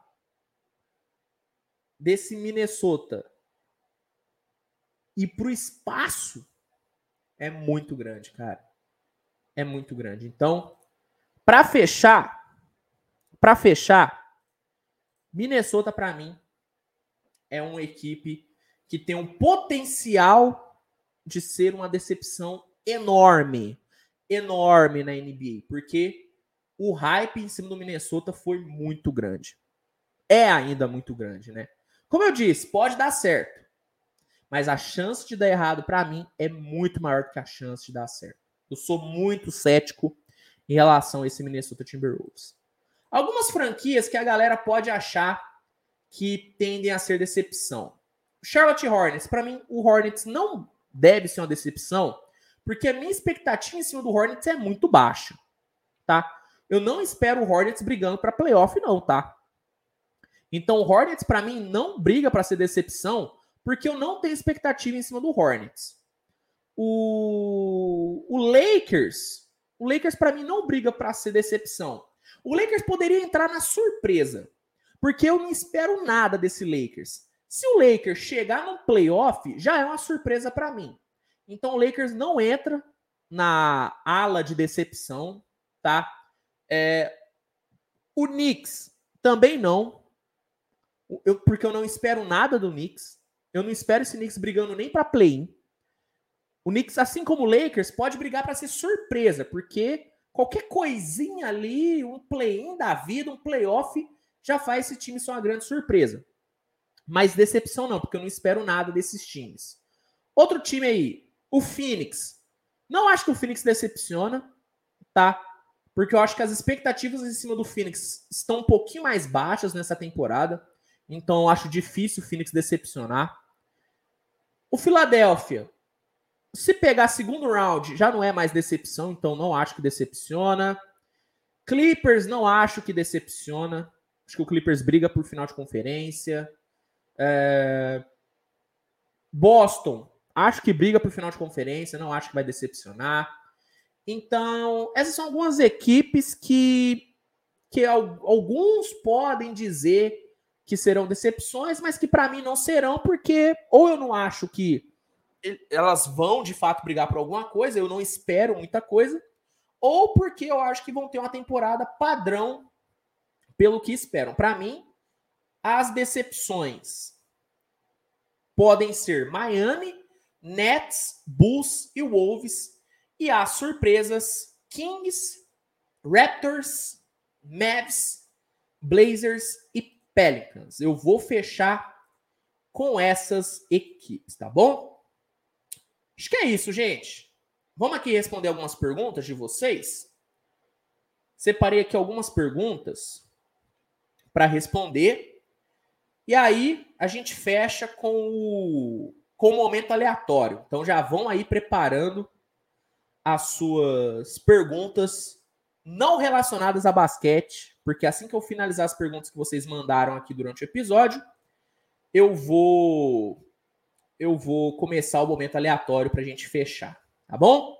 [SPEAKER 1] desse Minnesota e pro espaço é muito grande, cara é muito grande. Então, para fechar, para fechar, Minnesota para mim é uma equipe que tem um potencial de ser uma decepção enorme, enorme na NBA, porque o hype em cima do Minnesota foi muito grande. É ainda muito grande, né? Como eu disse, pode dar certo. Mas a chance de dar errado para mim é muito maior do que a chance de dar certo. Eu sou muito cético em relação a esse Minnesota Timberwolves. Algumas franquias que a galera pode achar que tendem a ser decepção. Charlotte Hornets, para mim, o Hornets não deve ser uma decepção, porque a minha expectativa em cima do Hornets é muito baixa, tá? Eu não espero o Hornets brigando para playoff não, tá? Então o Hornets para mim não briga para ser decepção, porque eu não tenho expectativa em cima do Hornets. O, o Lakers, o Lakers para mim não briga para ser decepção. O Lakers poderia entrar na surpresa, porque eu não espero nada desse Lakers. Se o Lakers chegar no playoff, já é uma surpresa para mim. Então o Lakers não entra na ala de decepção, tá? É, o Knicks também não, eu, porque eu não espero nada do Knicks. Eu não espero esse Knicks brigando nem para play-in. O Knicks, assim como o Lakers, pode brigar para ser surpresa, porque qualquer coisinha ali, um play-in da vida, um playoff, já faz esse time ser uma grande surpresa. Mas decepção não, porque eu não espero nada desses times. Outro time aí, o Phoenix. Não acho que o Phoenix decepciona, tá? Porque eu acho que as expectativas em cima do Phoenix estão um pouquinho mais baixas nessa temporada. Então eu acho difícil o Phoenix decepcionar. O Philadelphia, se pegar segundo round, já não é mais decepção, então não acho que decepciona. Clippers, não acho que decepciona. Acho que o Clippers briga por final de conferência. É... Boston, acho que briga por final de conferência, não acho que vai decepcionar. Então, essas são algumas equipes que, que alguns podem dizer que serão decepções, mas que para mim não serão, porque ou eu não acho que elas vão de fato brigar por alguma coisa, eu não espero muita coisa, ou porque eu acho que vão ter uma temporada padrão pelo que esperam. Para mim, as decepções podem ser Miami, Nets, Bulls e Wolves, e as surpresas Kings, Raptors, Mavs, Blazers e Pelicans. Eu vou fechar com essas equipes, tá bom? Acho que é isso, gente. Vamos aqui responder algumas perguntas de vocês. Separei aqui algumas perguntas para responder. E aí a gente fecha com o, com o momento aleatório. Então já vão aí preparando as suas perguntas não relacionadas a basquete, porque assim que eu finalizar as perguntas que vocês mandaram aqui durante o episódio, eu vou eu vou começar o momento aleatório para a gente fechar, tá bom?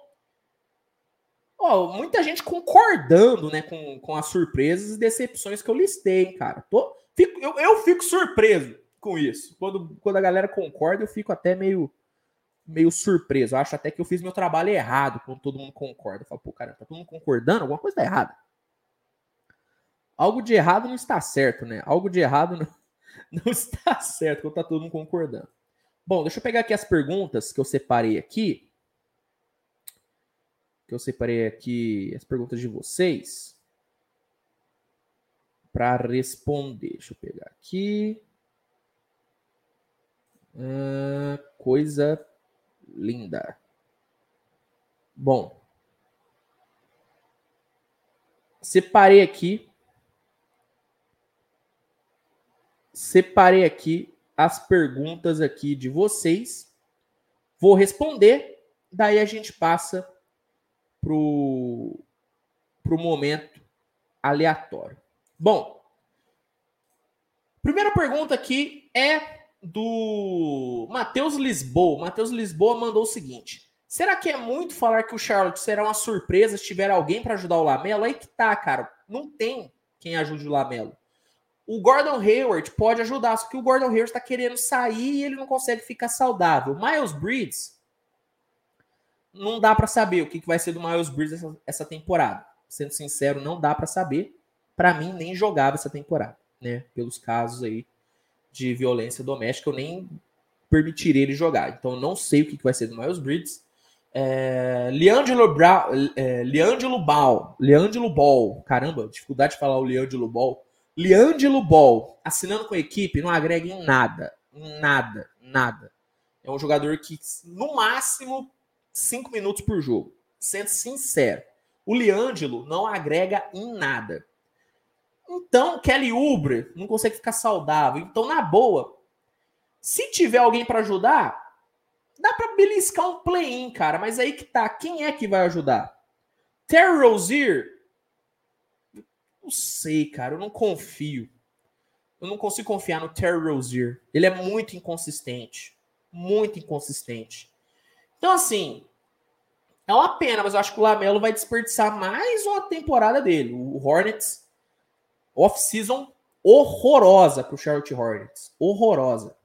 [SPEAKER 1] Oh, muita gente concordando né, com, com as surpresas e decepções que eu listei, cara. Tô, fico, eu, eu fico surpreso com isso. Quando, quando a galera concorda, eu fico até meio, meio surpreso. Eu acho até que eu fiz meu trabalho errado quando todo mundo concorda. Eu falo, pô, cara, tá todo mundo concordando? Alguma coisa tá errada. Algo de errado não está certo, né? Algo de errado não, não está certo quando tá todo mundo concordando. Bom, deixa eu pegar aqui as perguntas que eu separei aqui. Que eu separei aqui as perguntas de vocês. Para responder. Deixa eu pegar aqui. Ah, coisa linda. Bom. Separei aqui. Separei aqui as perguntas aqui de vocês. Vou responder, daí a gente passa pro pro momento aleatório. Bom, primeira pergunta aqui é do Matheus Lisboa. Matheus Lisboa mandou o seguinte: Será que é muito falar que o Charlotte será uma surpresa se tiver alguém para ajudar o Lamelo? Aí que tá, cara. Não tem quem ajude o Lamelo. O Gordon Hayward pode ajudar, só que o Gordon Hayward está querendo sair e ele não consegue ficar saudável. Miles Bridges, não dá para saber o que, vai ser do Miles Bridges essa, essa temporada. Sendo sincero, não dá para saber. Para mim, nem jogava essa temporada, né? Pelos casos aí de violência doméstica, eu nem permitiria ele jogar. Então, não sei o que, vai ser do Miles Bridges. É, Leandro, Brown, é, Leandro Ball, Leandro Ball, caramba, dificuldade de falar o Leandro Ball Leandro Ball, assinando com a equipe, não agrega em nada. Em nada, nada. É um jogador que, no máximo, 5 minutos por jogo. Sendo sincero. O Leandro não agrega em nada. Então, Kelly Oubre não consegue ficar saudável. Então, na boa, se tiver alguém para ajudar, dá para beliscar um play-in, cara. Mas aí que tá. Quem é que vai ajudar? Terry Rozier não sei, cara. Eu não confio. Eu não consigo confiar no Terry Rozier. Ele é muito inconsistente. Muito inconsistente. Então, assim, é uma pena, mas eu acho que o Lamelo vai desperdiçar mais uma temporada dele. O Hornets, off-season horrorosa para o Charlotte Hornets. Horrorosa.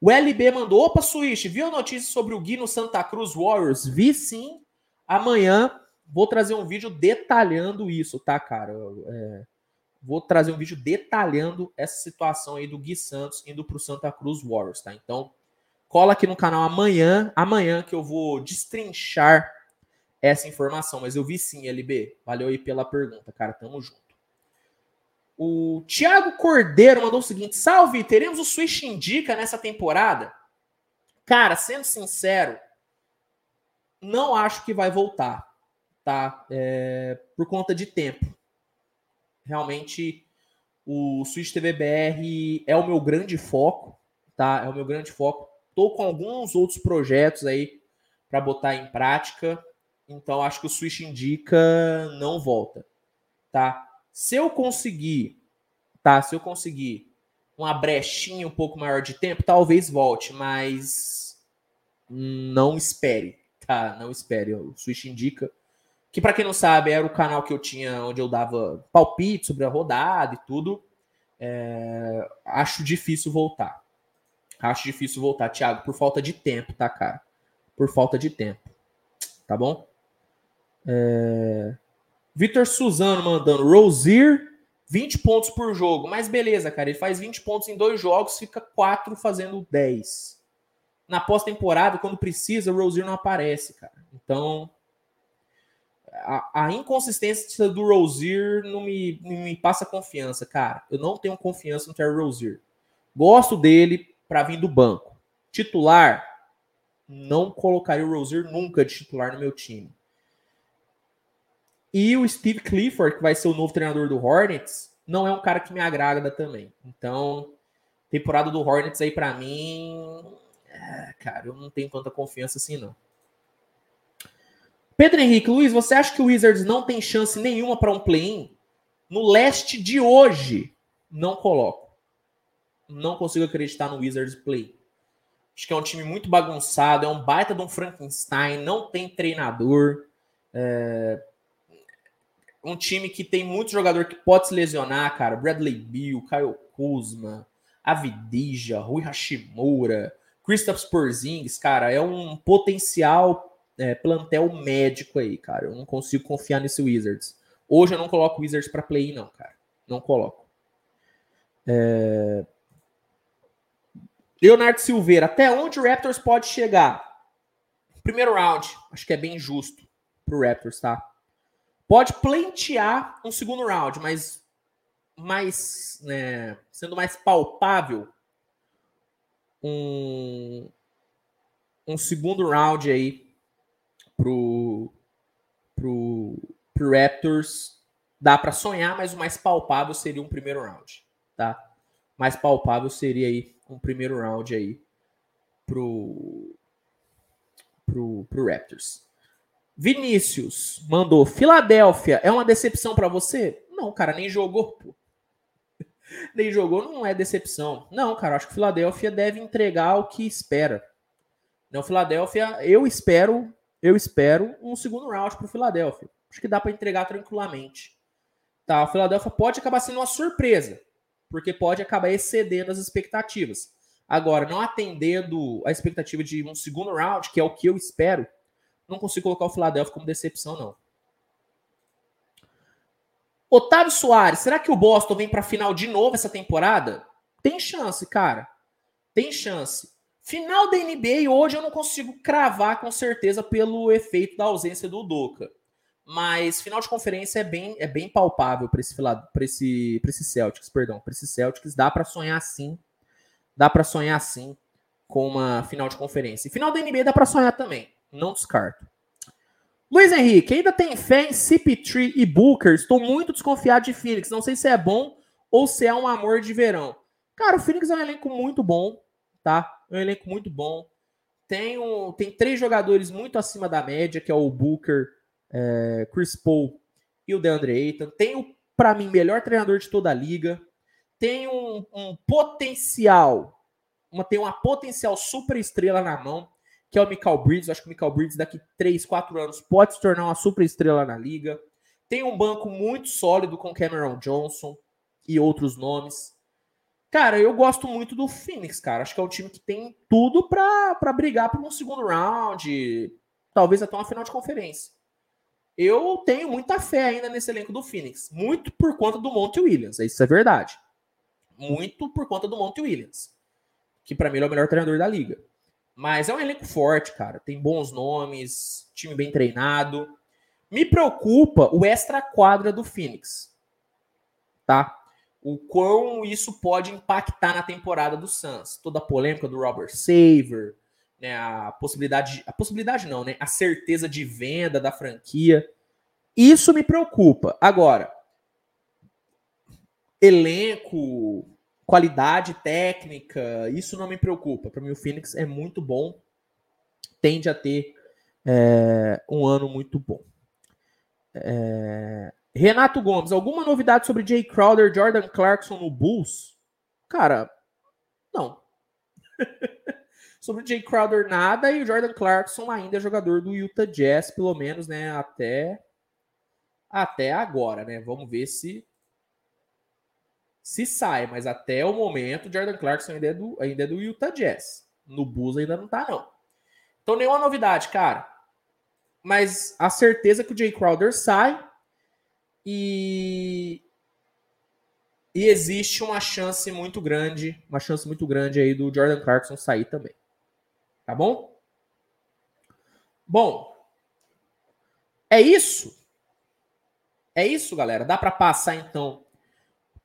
[SPEAKER 1] O LB mandou: opa, Switch, viu a notícia sobre o Gui no Santa Cruz Warriors? Vi sim. Amanhã Vou trazer um vídeo detalhando isso, tá, cara? É, vou trazer um vídeo detalhando essa situação aí do Gui Santos indo para o Santa Cruz Warriors, tá? Então, cola aqui no canal amanhã, amanhã que eu vou destrinchar essa informação. Mas eu vi sim, LB. Valeu aí pela pergunta, cara. Tamo junto. O Thiago Cordeiro mandou o seguinte: Salve, teremos o Switch Indica nessa temporada? Cara, sendo sincero, não acho que vai voltar tá? É, por conta de tempo. Realmente, o Switch TV BR é o meu grande foco, tá? É o meu grande foco. Tô com alguns outros projetos aí para botar em prática. Então acho que o Switch indica não volta, tá? Se eu conseguir, tá? Se eu conseguir uma brechinha um pouco maior de tempo, talvez volte, mas não espere, tá? Não espere. O Switch indica que para quem não sabe era o canal que eu tinha onde eu dava palpite sobre a rodada e tudo. É... acho difícil voltar. Acho difícil voltar, Thiago, por falta de tempo, tá, cara? Por falta de tempo. Tá bom? É... Vitor Suzano mandando. Rosier, 20 pontos por jogo. Mas beleza, cara. Ele faz 20 pontos em dois jogos, fica 4 fazendo 10. Na pós-temporada, quando precisa, o Rosier não aparece, cara. Então. A, a inconsistência do Rosier não me, não me passa confiança, cara. Eu não tenho confiança no Terry Rosier. Gosto dele para vir do banco. Titular, não colocaria o Rosier nunca de titular no meu time. E o Steve Clifford, que vai ser o novo treinador do Hornets, não é um cara que me agrada também. Então, temporada do Hornets aí para mim, é, cara, eu não tenho tanta confiança assim não. Pedro Henrique, Luiz, você acha que o Wizards não tem chance nenhuma para um play-in? No leste de hoje, não coloco. Não consigo acreditar no Wizards play. Acho que é um time muito bagunçado, é um baita de um Frankenstein, não tem treinador. É, um time que tem muito jogador que pode se lesionar, cara. Bradley Bill, Kyle Kuzma, Avidija, Rui Hashimura, Kristaps Porzingis, cara, é um potencial é, plantel médico aí, cara. Eu não consigo confiar nesse Wizards. Hoje eu não coloco Wizards para play, não, cara. Não coloco. É... Leonardo Silveira, até onde o Raptors pode chegar? Primeiro round, acho que é bem justo pro Raptors, tá? pode plantear um segundo round, mas mais, né, sendo mais palpável um, um segundo round aí pro, pro, pro Raptors dá para sonhar, mas o mais palpável seria um primeiro round, tá? Mais palpável seria aí um primeiro round aí pro pro, pro Raptors. Vinícius mandou: Filadélfia é uma decepção para você? Não, cara, nem jogou, pô. nem jogou, não é decepção. Não, cara, acho que Filadélfia deve entregar o que espera. Não, Filadélfia, eu espero, eu espero um segundo round pro Filadélfia. Acho que dá para entregar tranquilamente. Tá, o Filadélfia pode acabar sendo uma surpresa, porque pode acabar excedendo as expectativas. Agora, não atendendo a expectativa de um segundo round, que é o que eu espero, não consigo colocar o Philadelphia como decepção, não. Otávio Soares, será que o Boston vem para final de novo essa temporada? Tem chance, cara. Tem chance. Final da NBA hoje eu não consigo cravar com certeza pelo efeito da ausência do Doca. Mas final de conferência é bem, é bem palpável para esse, esse, esse Celtics, perdão, para esse Celtics dá para sonhar sim. Dá para sonhar sim com uma final de conferência. E final da NBA dá para sonhar também. Não descarto. Luiz Henrique, ainda tem fé em CP3 e Booker? Estou muito desconfiado de Phoenix. Não sei se é bom ou se é um amor de verão. Cara, o Phoenix é um elenco muito bom, tá? É um elenco muito bom. Tem, um, tem três jogadores muito acima da média, que é o Booker, é, Chris Paul e o DeAndre Ayton. Tem o, para mim, melhor treinador de toda a liga. Tem um, um potencial, uma, tem uma potencial super estrela na mão que é o Michael Bridges. Acho que o Michael Bridges daqui 3, 4 anos pode se tornar uma super estrela na liga. Tem um banco muito sólido com Cameron Johnson e outros nomes. Cara, eu gosto muito do Phoenix, cara. Acho que é um time que tem tudo para brigar por um segundo round, talvez até uma final de conferência. Eu tenho muita fé ainda nesse elenco do Phoenix, muito por conta do Monte Williams, isso é verdade. Muito por conta do Monte Williams, que para mim é o melhor treinador da liga. Mas é um elenco forte, cara. Tem bons nomes, time bem treinado. Me preocupa o extra quadra do Phoenix. Tá? O quão isso pode impactar na temporada do Suns. Toda a polêmica do Robert Saver, né, a possibilidade, a possibilidade não, né, a certeza de venda da franquia. Isso me preocupa. Agora, elenco, qualidade técnica, isso não me preocupa. Para mim, o Phoenix é muito bom, tende a ter é, um ano muito bom. É, Renato Gomes, alguma novidade sobre Jay Crowder, Jordan Clarkson no Bulls? Cara, não. sobre o Jay Crowder, nada, e o Jordan Clarkson ainda é jogador do Utah Jazz, pelo menos, né, até, até agora, né? Vamos ver se se sai, mas até o momento, o Jordan Clarkson ainda é do, ainda é do Utah Jazz. No Bulls ainda não tá, não. Então, nenhuma novidade, cara. Mas a certeza que o Jay Crowder sai e e existe uma chance muito grande, uma chance muito grande aí do Jordan Clarkson sair também. Tá bom? Bom, é isso. É isso, galera. Dá para passar então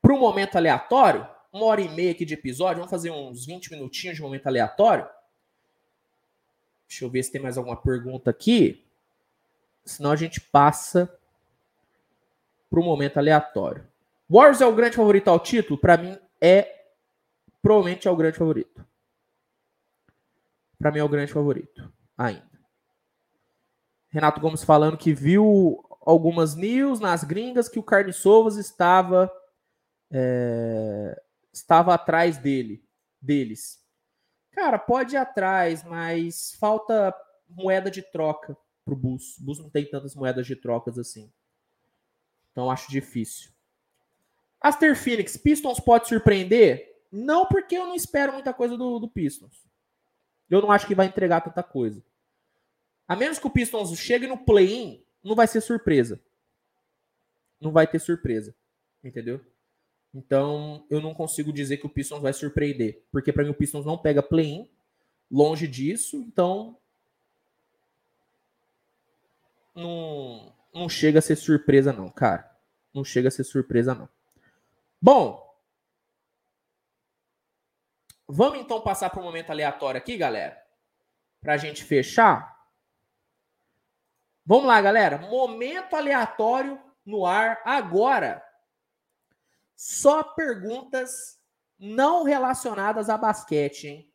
[SPEAKER 1] para o momento aleatório. Uma hora e meia aqui de episódio. Vamos fazer uns 20 minutinhos de momento aleatório. Deixa eu ver se tem mais alguma pergunta aqui. Senão a gente passa para o momento aleatório. Warriors é o grande favorito ao título? Para mim, é. Provavelmente é o grande favorito. Para mim, é o grande favorito. Ainda. Renato Gomes falando que viu algumas news nas gringas que o Carne Sovas estava. É, estava atrás dele, deles. Cara, pode ir atrás, mas falta moeda de troca pro Bus. O Bus não tem tantas moedas de trocas assim. Então acho difícil. Aster Phoenix, Pistons pode surpreender? Não, porque eu não espero muita coisa do, do Pistons. Eu não acho que vai entregar tanta coisa. A menos que o Pistons chegue no play-in, não vai ser surpresa. Não vai ter surpresa. Entendeu? Então, eu não consigo dizer que o Pistons vai surpreender. Porque para mim o Pistons não pega play-in. Longe disso. Então, não, não chega a ser surpresa, não, cara. Não chega a ser surpresa, não. Bom, vamos então passar para um momento aleatório aqui, galera, para a gente fechar. Vamos lá, galera. Momento aleatório no ar agora. Só perguntas não relacionadas a basquete, hein?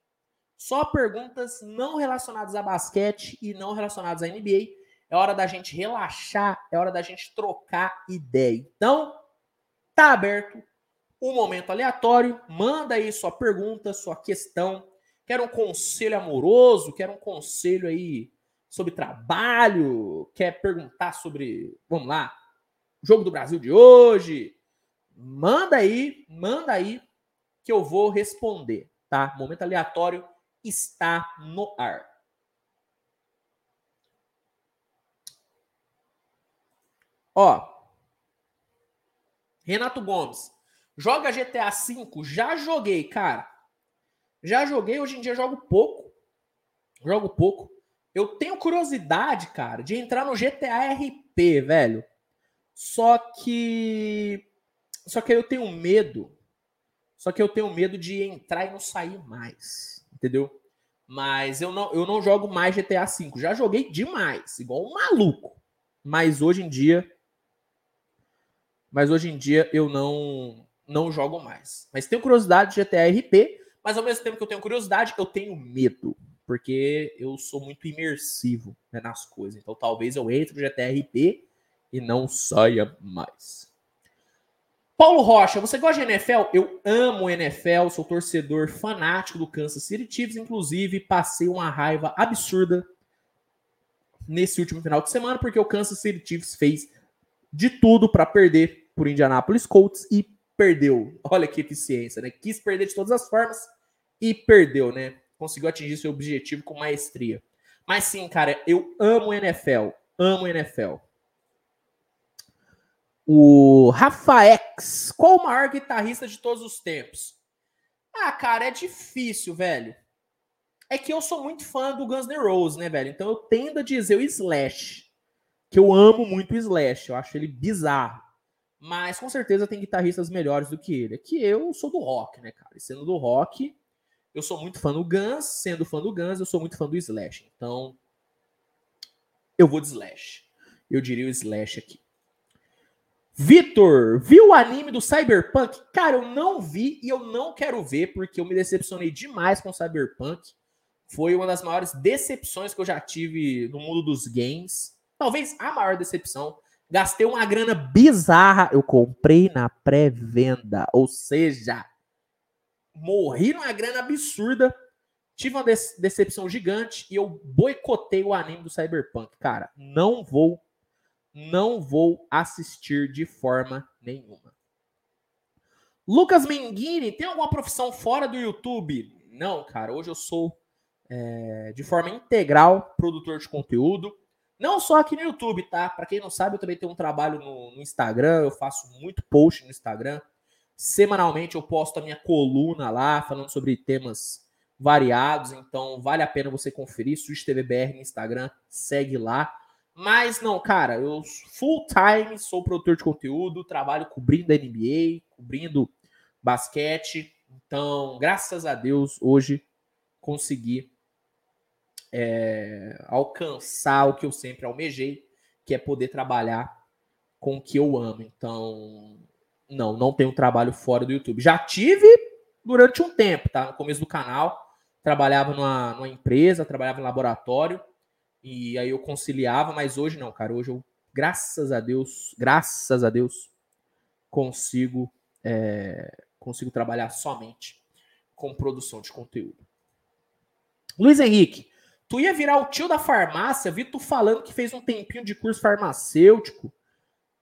[SPEAKER 1] Só perguntas não relacionadas a basquete e não relacionadas à NBA. É hora da gente relaxar, é hora da gente trocar ideia. Então, tá aberto um momento aleatório, manda aí sua pergunta, sua questão. Quer um conselho amoroso, quer um conselho aí sobre trabalho, quer perguntar sobre, vamos lá, jogo do Brasil de hoje. Manda aí, manda aí que eu vou responder, tá? Momento aleatório está no ar. Ó, Renato Gomes, Joga GTA V? Já joguei, cara. Já joguei, hoje em dia jogo pouco. Jogo pouco. Eu tenho curiosidade, cara, de entrar no GTA RP, velho. Só que. Só que eu tenho medo. Só que eu tenho medo de entrar e não sair mais. Entendeu? Mas eu não, eu não jogo mais GTA V. Já joguei demais, igual um maluco. Mas hoje em dia. Mas hoje em dia eu não não jogo mais. Mas tenho curiosidade de GTA RP, mas ao mesmo tempo que eu tenho curiosidade, eu tenho medo. Porque eu sou muito imersivo né, nas coisas. Então talvez eu entre no GTA RP e não saia mais. Paulo Rocha, você gosta de NFL? Eu amo NFL, sou torcedor fanático do Kansas City Chiefs, inclusive passei uma raiva absurda nesse último final de semana, porque o Kansas City Chiefs fez de tudo para perder por Indianapolis Colts e perdeu. Olha que eficiência, né? Quis perder de todas as formas e perdeu, né? Conseguiu atingir seu objetivo com maestria. Mas sim, cara, eu amo NFL. Amo NFL. O Rafaex. Qual o maior guitarrista de todos os tempos? Ah, cara, é difícil, velho. É que eu sou muito fã do Guns N' Roses, né, velho? Então eu tendo a dizer o Slash. Que eu amo muito o Slash. Eu acho ele bizarro. Mas com certeza tem guitarristas melhores do que ele. É que eu sou do rock, né, cara? E sendo do rock, eu sou muito fã do Guns. Sendo fã do Guns, eu sou muito fã do Slash. Então, eu vou de Slash. Eu diria o Slash aqui. Vitor, viu o anime do Cyberpunk? Cara, eu não vi e eu não quero ver porque eu me decepcionei demais com o Cyberpunk. Foi uma das maiores decepções que eu já tive no mundo dos games. Talvez a maior decepção. Gastei uma grana bizarra. Eu comprei na pré-venda. Ou seja, morri numa grana absurda. Tive uma decepção gigante e eu boicotei o anime do Cyberpunk. Cara, não vou não vou assistir de forma nenhuma. Lucas Menghini, tem alguma profissão fora do YouTube? Não, cara. Hoje eu sou é, de forma integral produtor de conteúdo. Não só aqui no YouTube, tá? Para quem não sabe, eu também tenho um trabalho no, no, Instagram. Eu faço muito post no Instagram. Semanalmente eu posto a minha coluna lá, falando sobre temas variados. Então vale a pena você conferir. Switch TVBR no Instagram, segue lá. Mas não, cara, eu full time sou produtor de conteúdo, trabalho cobrindo a NBA, cobrindo basquete. Então, graças a Deus, hoje consegui é, alcançar o que eu sempre almejei, que é poder trabalhar com o que eu amo. Então, não, não tenho trabalho fora do YouTube. Já tive durante um tempo, tá? No começo do canal, trabalhava numa, numa empresa, trabalhava em laboratório e aí eu conciliava, mas hoje não, cara. Hoje eu, graças a Deus, graças a Deus, consigo, é, consigo trabalhar somente com produção de conteúdo. Luiz Henrique, tu ia virar o tio da farmácia, vi tu falando que fez um tempinho de curso farmacêutico.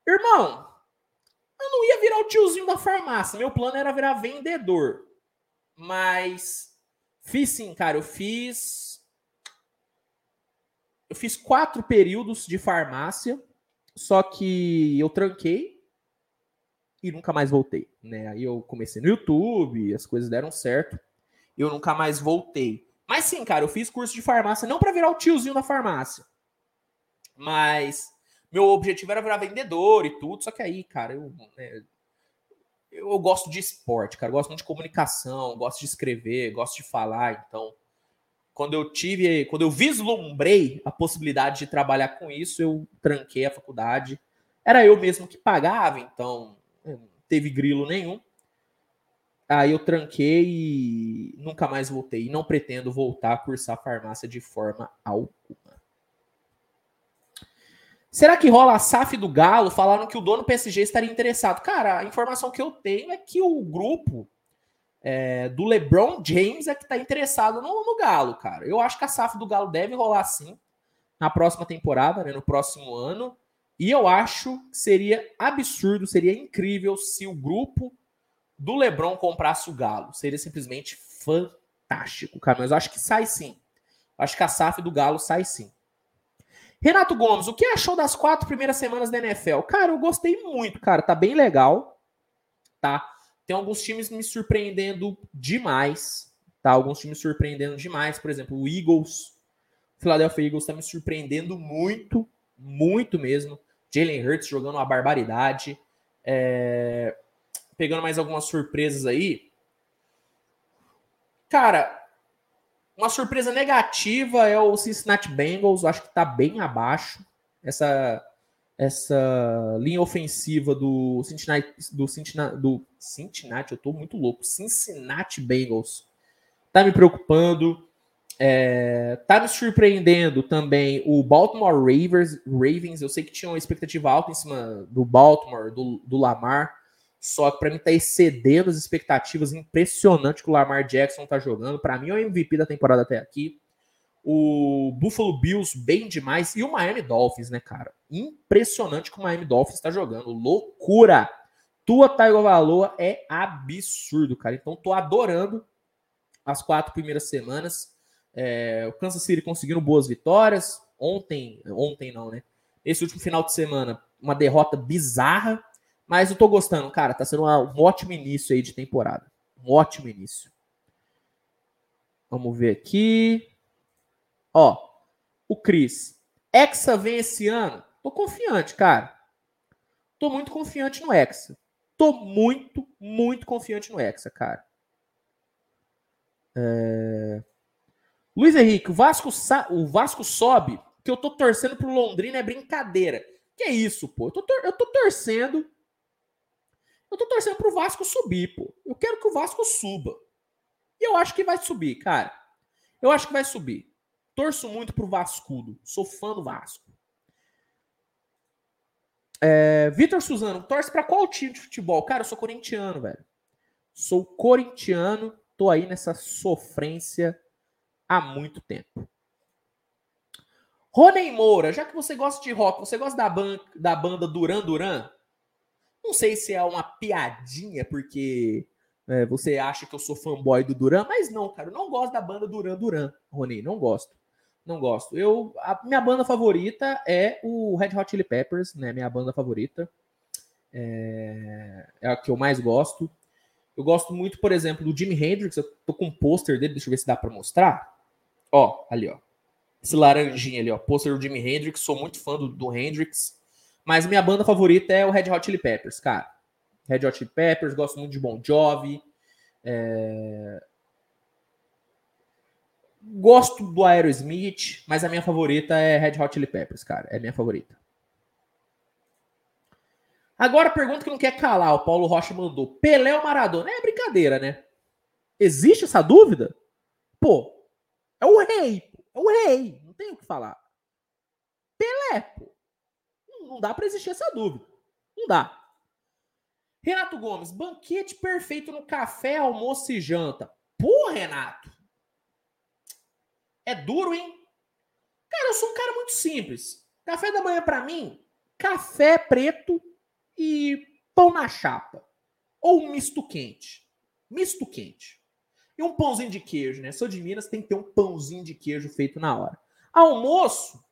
[SPEAKER 1] Irmão, eu não ia virar o tiozinho da farmácia. Meu plano era virar vendedor. Mas fiz sim, cara. Eu fiz eu fiz quatro períodos de farmácia, só que eu tranquei e nunca mais voltei, né? Aí eu comecei no YouTube, as coisas deram certo, eu nunca mais voltei. Mas sim, cara, eu fiz curso de farmácia não para virar o tiozinho da farmácia, mas meu objetivo era virar vendedor e tudo, só que aí, cara, eu, né, eu gosto de esporte, cara, eu gosto muito de comunicação, gosto de escrever, gosto de falar, então quando eu tive, quando eu vislumbrei a possibilidade de trabalhar com isso, eu tranquei a faculdade. Era eu mesmo que pagava, então não teve grilo nenhum. Aí eu tranquei e nunca mais voltei. E não pretendo voltar a cursar farmácia de forma alguma. Será que rola a SAF do Galo? Falaram que o dono PSG estaria interessado. Cara, a informação que eu tenho é que o grupo é, do LeBron James é que está interessado no, no, Galo, cara. Eu acho que a SAF do Galo deve rolar sim na próxima temporada, né, no próximo ano. E eu acho que seria absurdo, seria incrível se o grupo do LeBron comprasse o Galo. Seria simplesmente fantástico, cara. Mas eu acho que sai sim. Eu acho que a SAF do Galo sai sim. Renato Gomes, o que achou das quatro primeiras semanas da NFL? Cara, eu gostei muito, cara. Tá bem legal, tá? Tem alguns times me surpreendendo demais, tá? Alguns times surpreendendo demais. Por exemplo, o Eagles, o Philadelphia Eagles está me surpreendendo muito, muito mesmo. Jalen Hurts jogando uma barbaridade. É... Pegando mais algumas surpresas aí. Cara, uma surpresa negativa é o Cincinnati Bengals. Acho que está bem abaixo. Essa essa linha ofensiva do Cincinnati, do Cincinnati, do Cincinnati, eu tô muito louco, Cincinnati Bengals, tá me preocupando, é, tá me surpreendendo também o Baltimore Ravens, Ravens, eu sei que tinha uma expectativa alta em cima do Baltimore, do, do Lamar, só que para mim tá excedendo as expectativas, impressionante que o Lamar Jackson tá jogando, para mim é o MVP da temporada até aqui, o Buffalo Bills bem demais e o Miami Dolphins, né, cara? Impressionante que o Miami Dolphins está jogando, loucura. Tua Tagovailoa é absurdo, cara. Então tô adorando as quatro primeiras semanas. É, o Kansas City conseguindo boas vitórias. Ontem, ontem não, né? Esse último final de semana, uma derrota bizarra. Mas eu tô gostando, cara. Tá sendo um ótimo início aí de temporada. Um ótimo início. Vamos ver aqui. Ó, o Cris. Hexa vem esse ano? Tô confiante, cara. Tô muito confiante no Hexa. Tô muito, muito confiante no Hexa, cara. É... Luiz Henrique, o Vasco, o Vasco sobe, que eu tô torcendo pro Londrina é brincadeira. Que é isso, pô? Eu tô, tor... eu tô torcendo Eu tô torcendo pro Vasco subir, pô. Eu quero que o Vasco suba. E eu acho que vai subir, cara. Eu acho que vai subir. Torço muito pro Vascudo. Sou fã do Vasco. É, Vitor Suzano, torce para qual time de futebol? Cara, eu sou corintiano, velho. Sou corintiano, tô aí nessa sofrência há muito tempo. Rony Moura, já que você gosta de rock, você gosta da, ban da banda Duran Duran? Não sei se é uma piadinha, porque é, você acha que eu sou fanboy do Duran, mas não, cara, eu não gosto da banda Duran Duran, Rony, não gosto. Não gosto. Eu, a minha banda favorita é o Red Hot Chili Peppers, né? Minha banda favorita. É, é a que eu mais gosto. Eu gosto muito, por exemplo, do Jimi Hendrix. Eu tô com um pôster dele, deixa eu ver se dá para mostrar. Ó, ali, ó. Esse laranjinha ali, ó. Pôster do Jimi Hendrix. Sou muito fã do, do Hendrix. Mas minha banda favorita é o Red Hot Chili Peppers, cara. Red Hot Chili Peppers, gosto muito de Bon Jovi. É... Gosto do Aerosmith, mas a minha favorita é Red Hot Chili Peppers, cara. É minha favorita. Agora pergunta que não quer calar, o Paulo Rocha mandou. Pelé ou Maradona? É brincadeira, né? Existe essa dúvida? Pô, é o rei. É o rei. Não tem o que falar. Pelé, pô. Não dá para existir essa dúvida. Não dá. Renato Gomes, banquete perfeito no café, almoço e janta. Pô, Renato. É duro, hein? Cara, eu sou um cara muito simples. Café da manhã para mim, café preto e pão na chapa. Ou misto quente. Misto quente. E um pãozinho de queijo, né? Sou de Minas, tem que ter um pãozinho de queijo feito na hora. Almoço,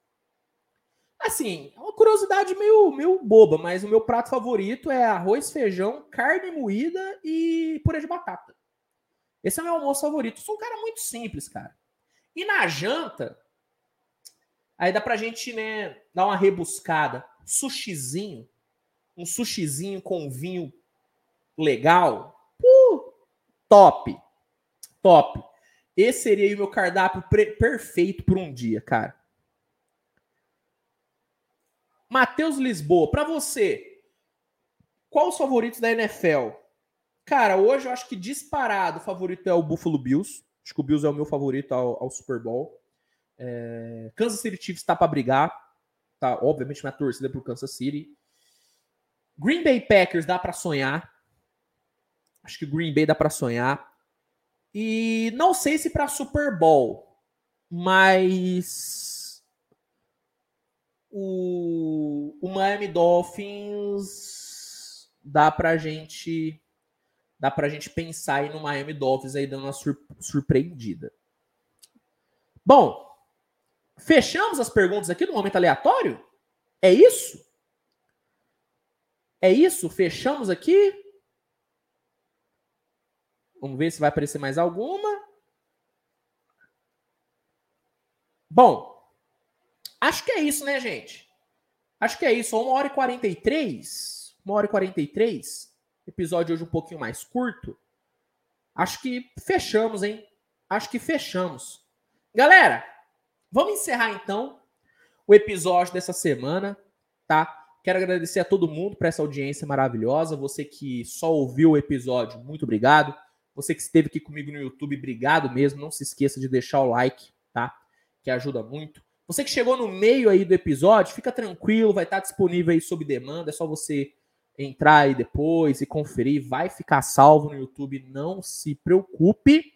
[SPEAKER 1] assim, é uma curiosidade meio, meio boba, mas o meu prato favorito é arroz, feijão, carne moída e purê de batata. Esse é o meu almoço favorito. sou um cara muito simples, cara. E na janta, aí dá pra gente, né, dar uma rebuscada. Sushizinho, um sushizinho com vinho legal. Uh, top. Top. Esse seria o meu cardápio perfeito por um dia, cara. Matheus Lisboa, para você, qual os favoritos da NFL? Cara, hoje eu acho que disparado o favorito é o Buffalo Bills. Acho que o Bills é o meu favorito ao, ao Super Bowl. É, Kansas City Chiefs está para brigar. Tá, obviamente, minha torcida é pro Kansas City. Green Bay Packers dá para sonhar. Acho que Green Bay dá para sonhar. E não sei se para Super Bowl, mas o, o Miami Dolphins dá pra gente dá pra gente pensar aí no Miami Dolphins aí dando uma sur surpreendida. Bom, fechamos as perguntas aqui no momento aleatório? É isso? É isso? Fechamos aqui? Vamos ver se vai aparecer mais alguma. Bom, acho que é isso, né, gente? Acho que é isso. Uma hora e 43. Uma hora e 43. Episódio hoje um pouquinho mais curto. Acho que fechamos, hein? Acho que fechamos. Galera, vamos encerrar então o episódio dessa semana, tá? Quero agradecer a todo mundo por essa audiência maravilhosa. Você que só ouviu o episódio, muito obrigado. Você que esteve aqui comigo no YouTube, obrigado mesmo. Não se esqueça de deixar o like, tá? Que ajuda muito. Você que chegou no meio aí do episódio, fica tranquilo, vai estar disponível aí sob demanda. É só você entrar aí depois e conferir, vai ficar salvo no YouTube, não se preocupe.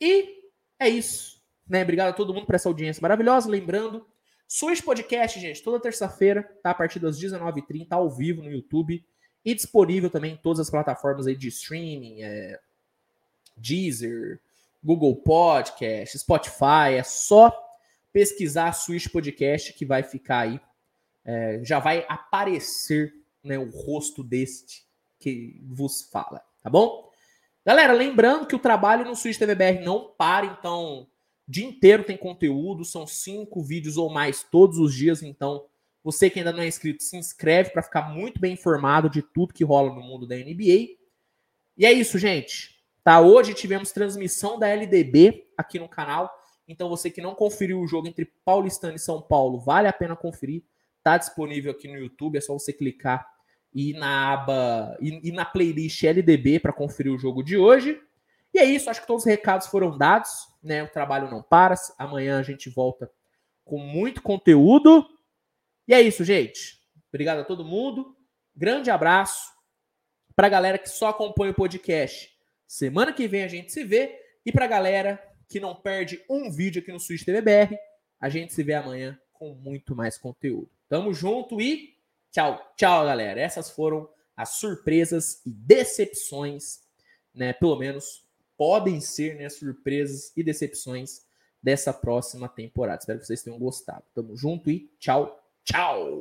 [SPEAKER 1] E é isso, né? Obrigado a todo mundo por essa audiência maravilhosa. Lembrando, Switch Podcast, gente, toda terça-feira, tá? A partir das 19h30, ao vivo no YouTube e disponível também em todas as plataformas aí de streaming, é, Deezer, Google Podcast, Spotify. É só pesquisar Switch Podcast que vai ficar aí. É, já vai aparecer né, o rosto deste que vos fala, tá bom? Galera, lembrando que o trabalho no Switch TVBR não para, então o dia inteiro tem conteúdo, são cinco vídeos ou mais todos os dias, então você que ainda não é inscrito, se inscreve para ficar muito bem informado de tudo que rola no mundo da NBA. E é isso, gente. Tá, hoje tivemos transmissão da LDB aqui no canal. Então você que não conferiu o jogo entre Paulistano e São Paulo, vale a pena conferir. Tá disponível aqui no YouTube, é só você clicar e na aba e, e na playlist LDB para conferir o jogo de hoje. E é isso, acho que todos os recados foram dados, né? O trabalho não para. Amanhã a gente volta com muito conteúdo. E é isso, gente. Obrigado a todo mundo. Grande abraço para a galera que só acompanha o podcast. Semana que vem a gente se vê e para a galera que não perde um vídeo aqui no Switch TVBR, a gente se vê amanhã com muito mais conteúdo. Tamo junto e tchau, tchau, galera. Essas foram as surpresas e decepções, né? Pelo menos podem ser, né, surpresas e decepções dessa próxima temporada. Espero que vocês tenham gostado. Tamo junto e tchau, tchau.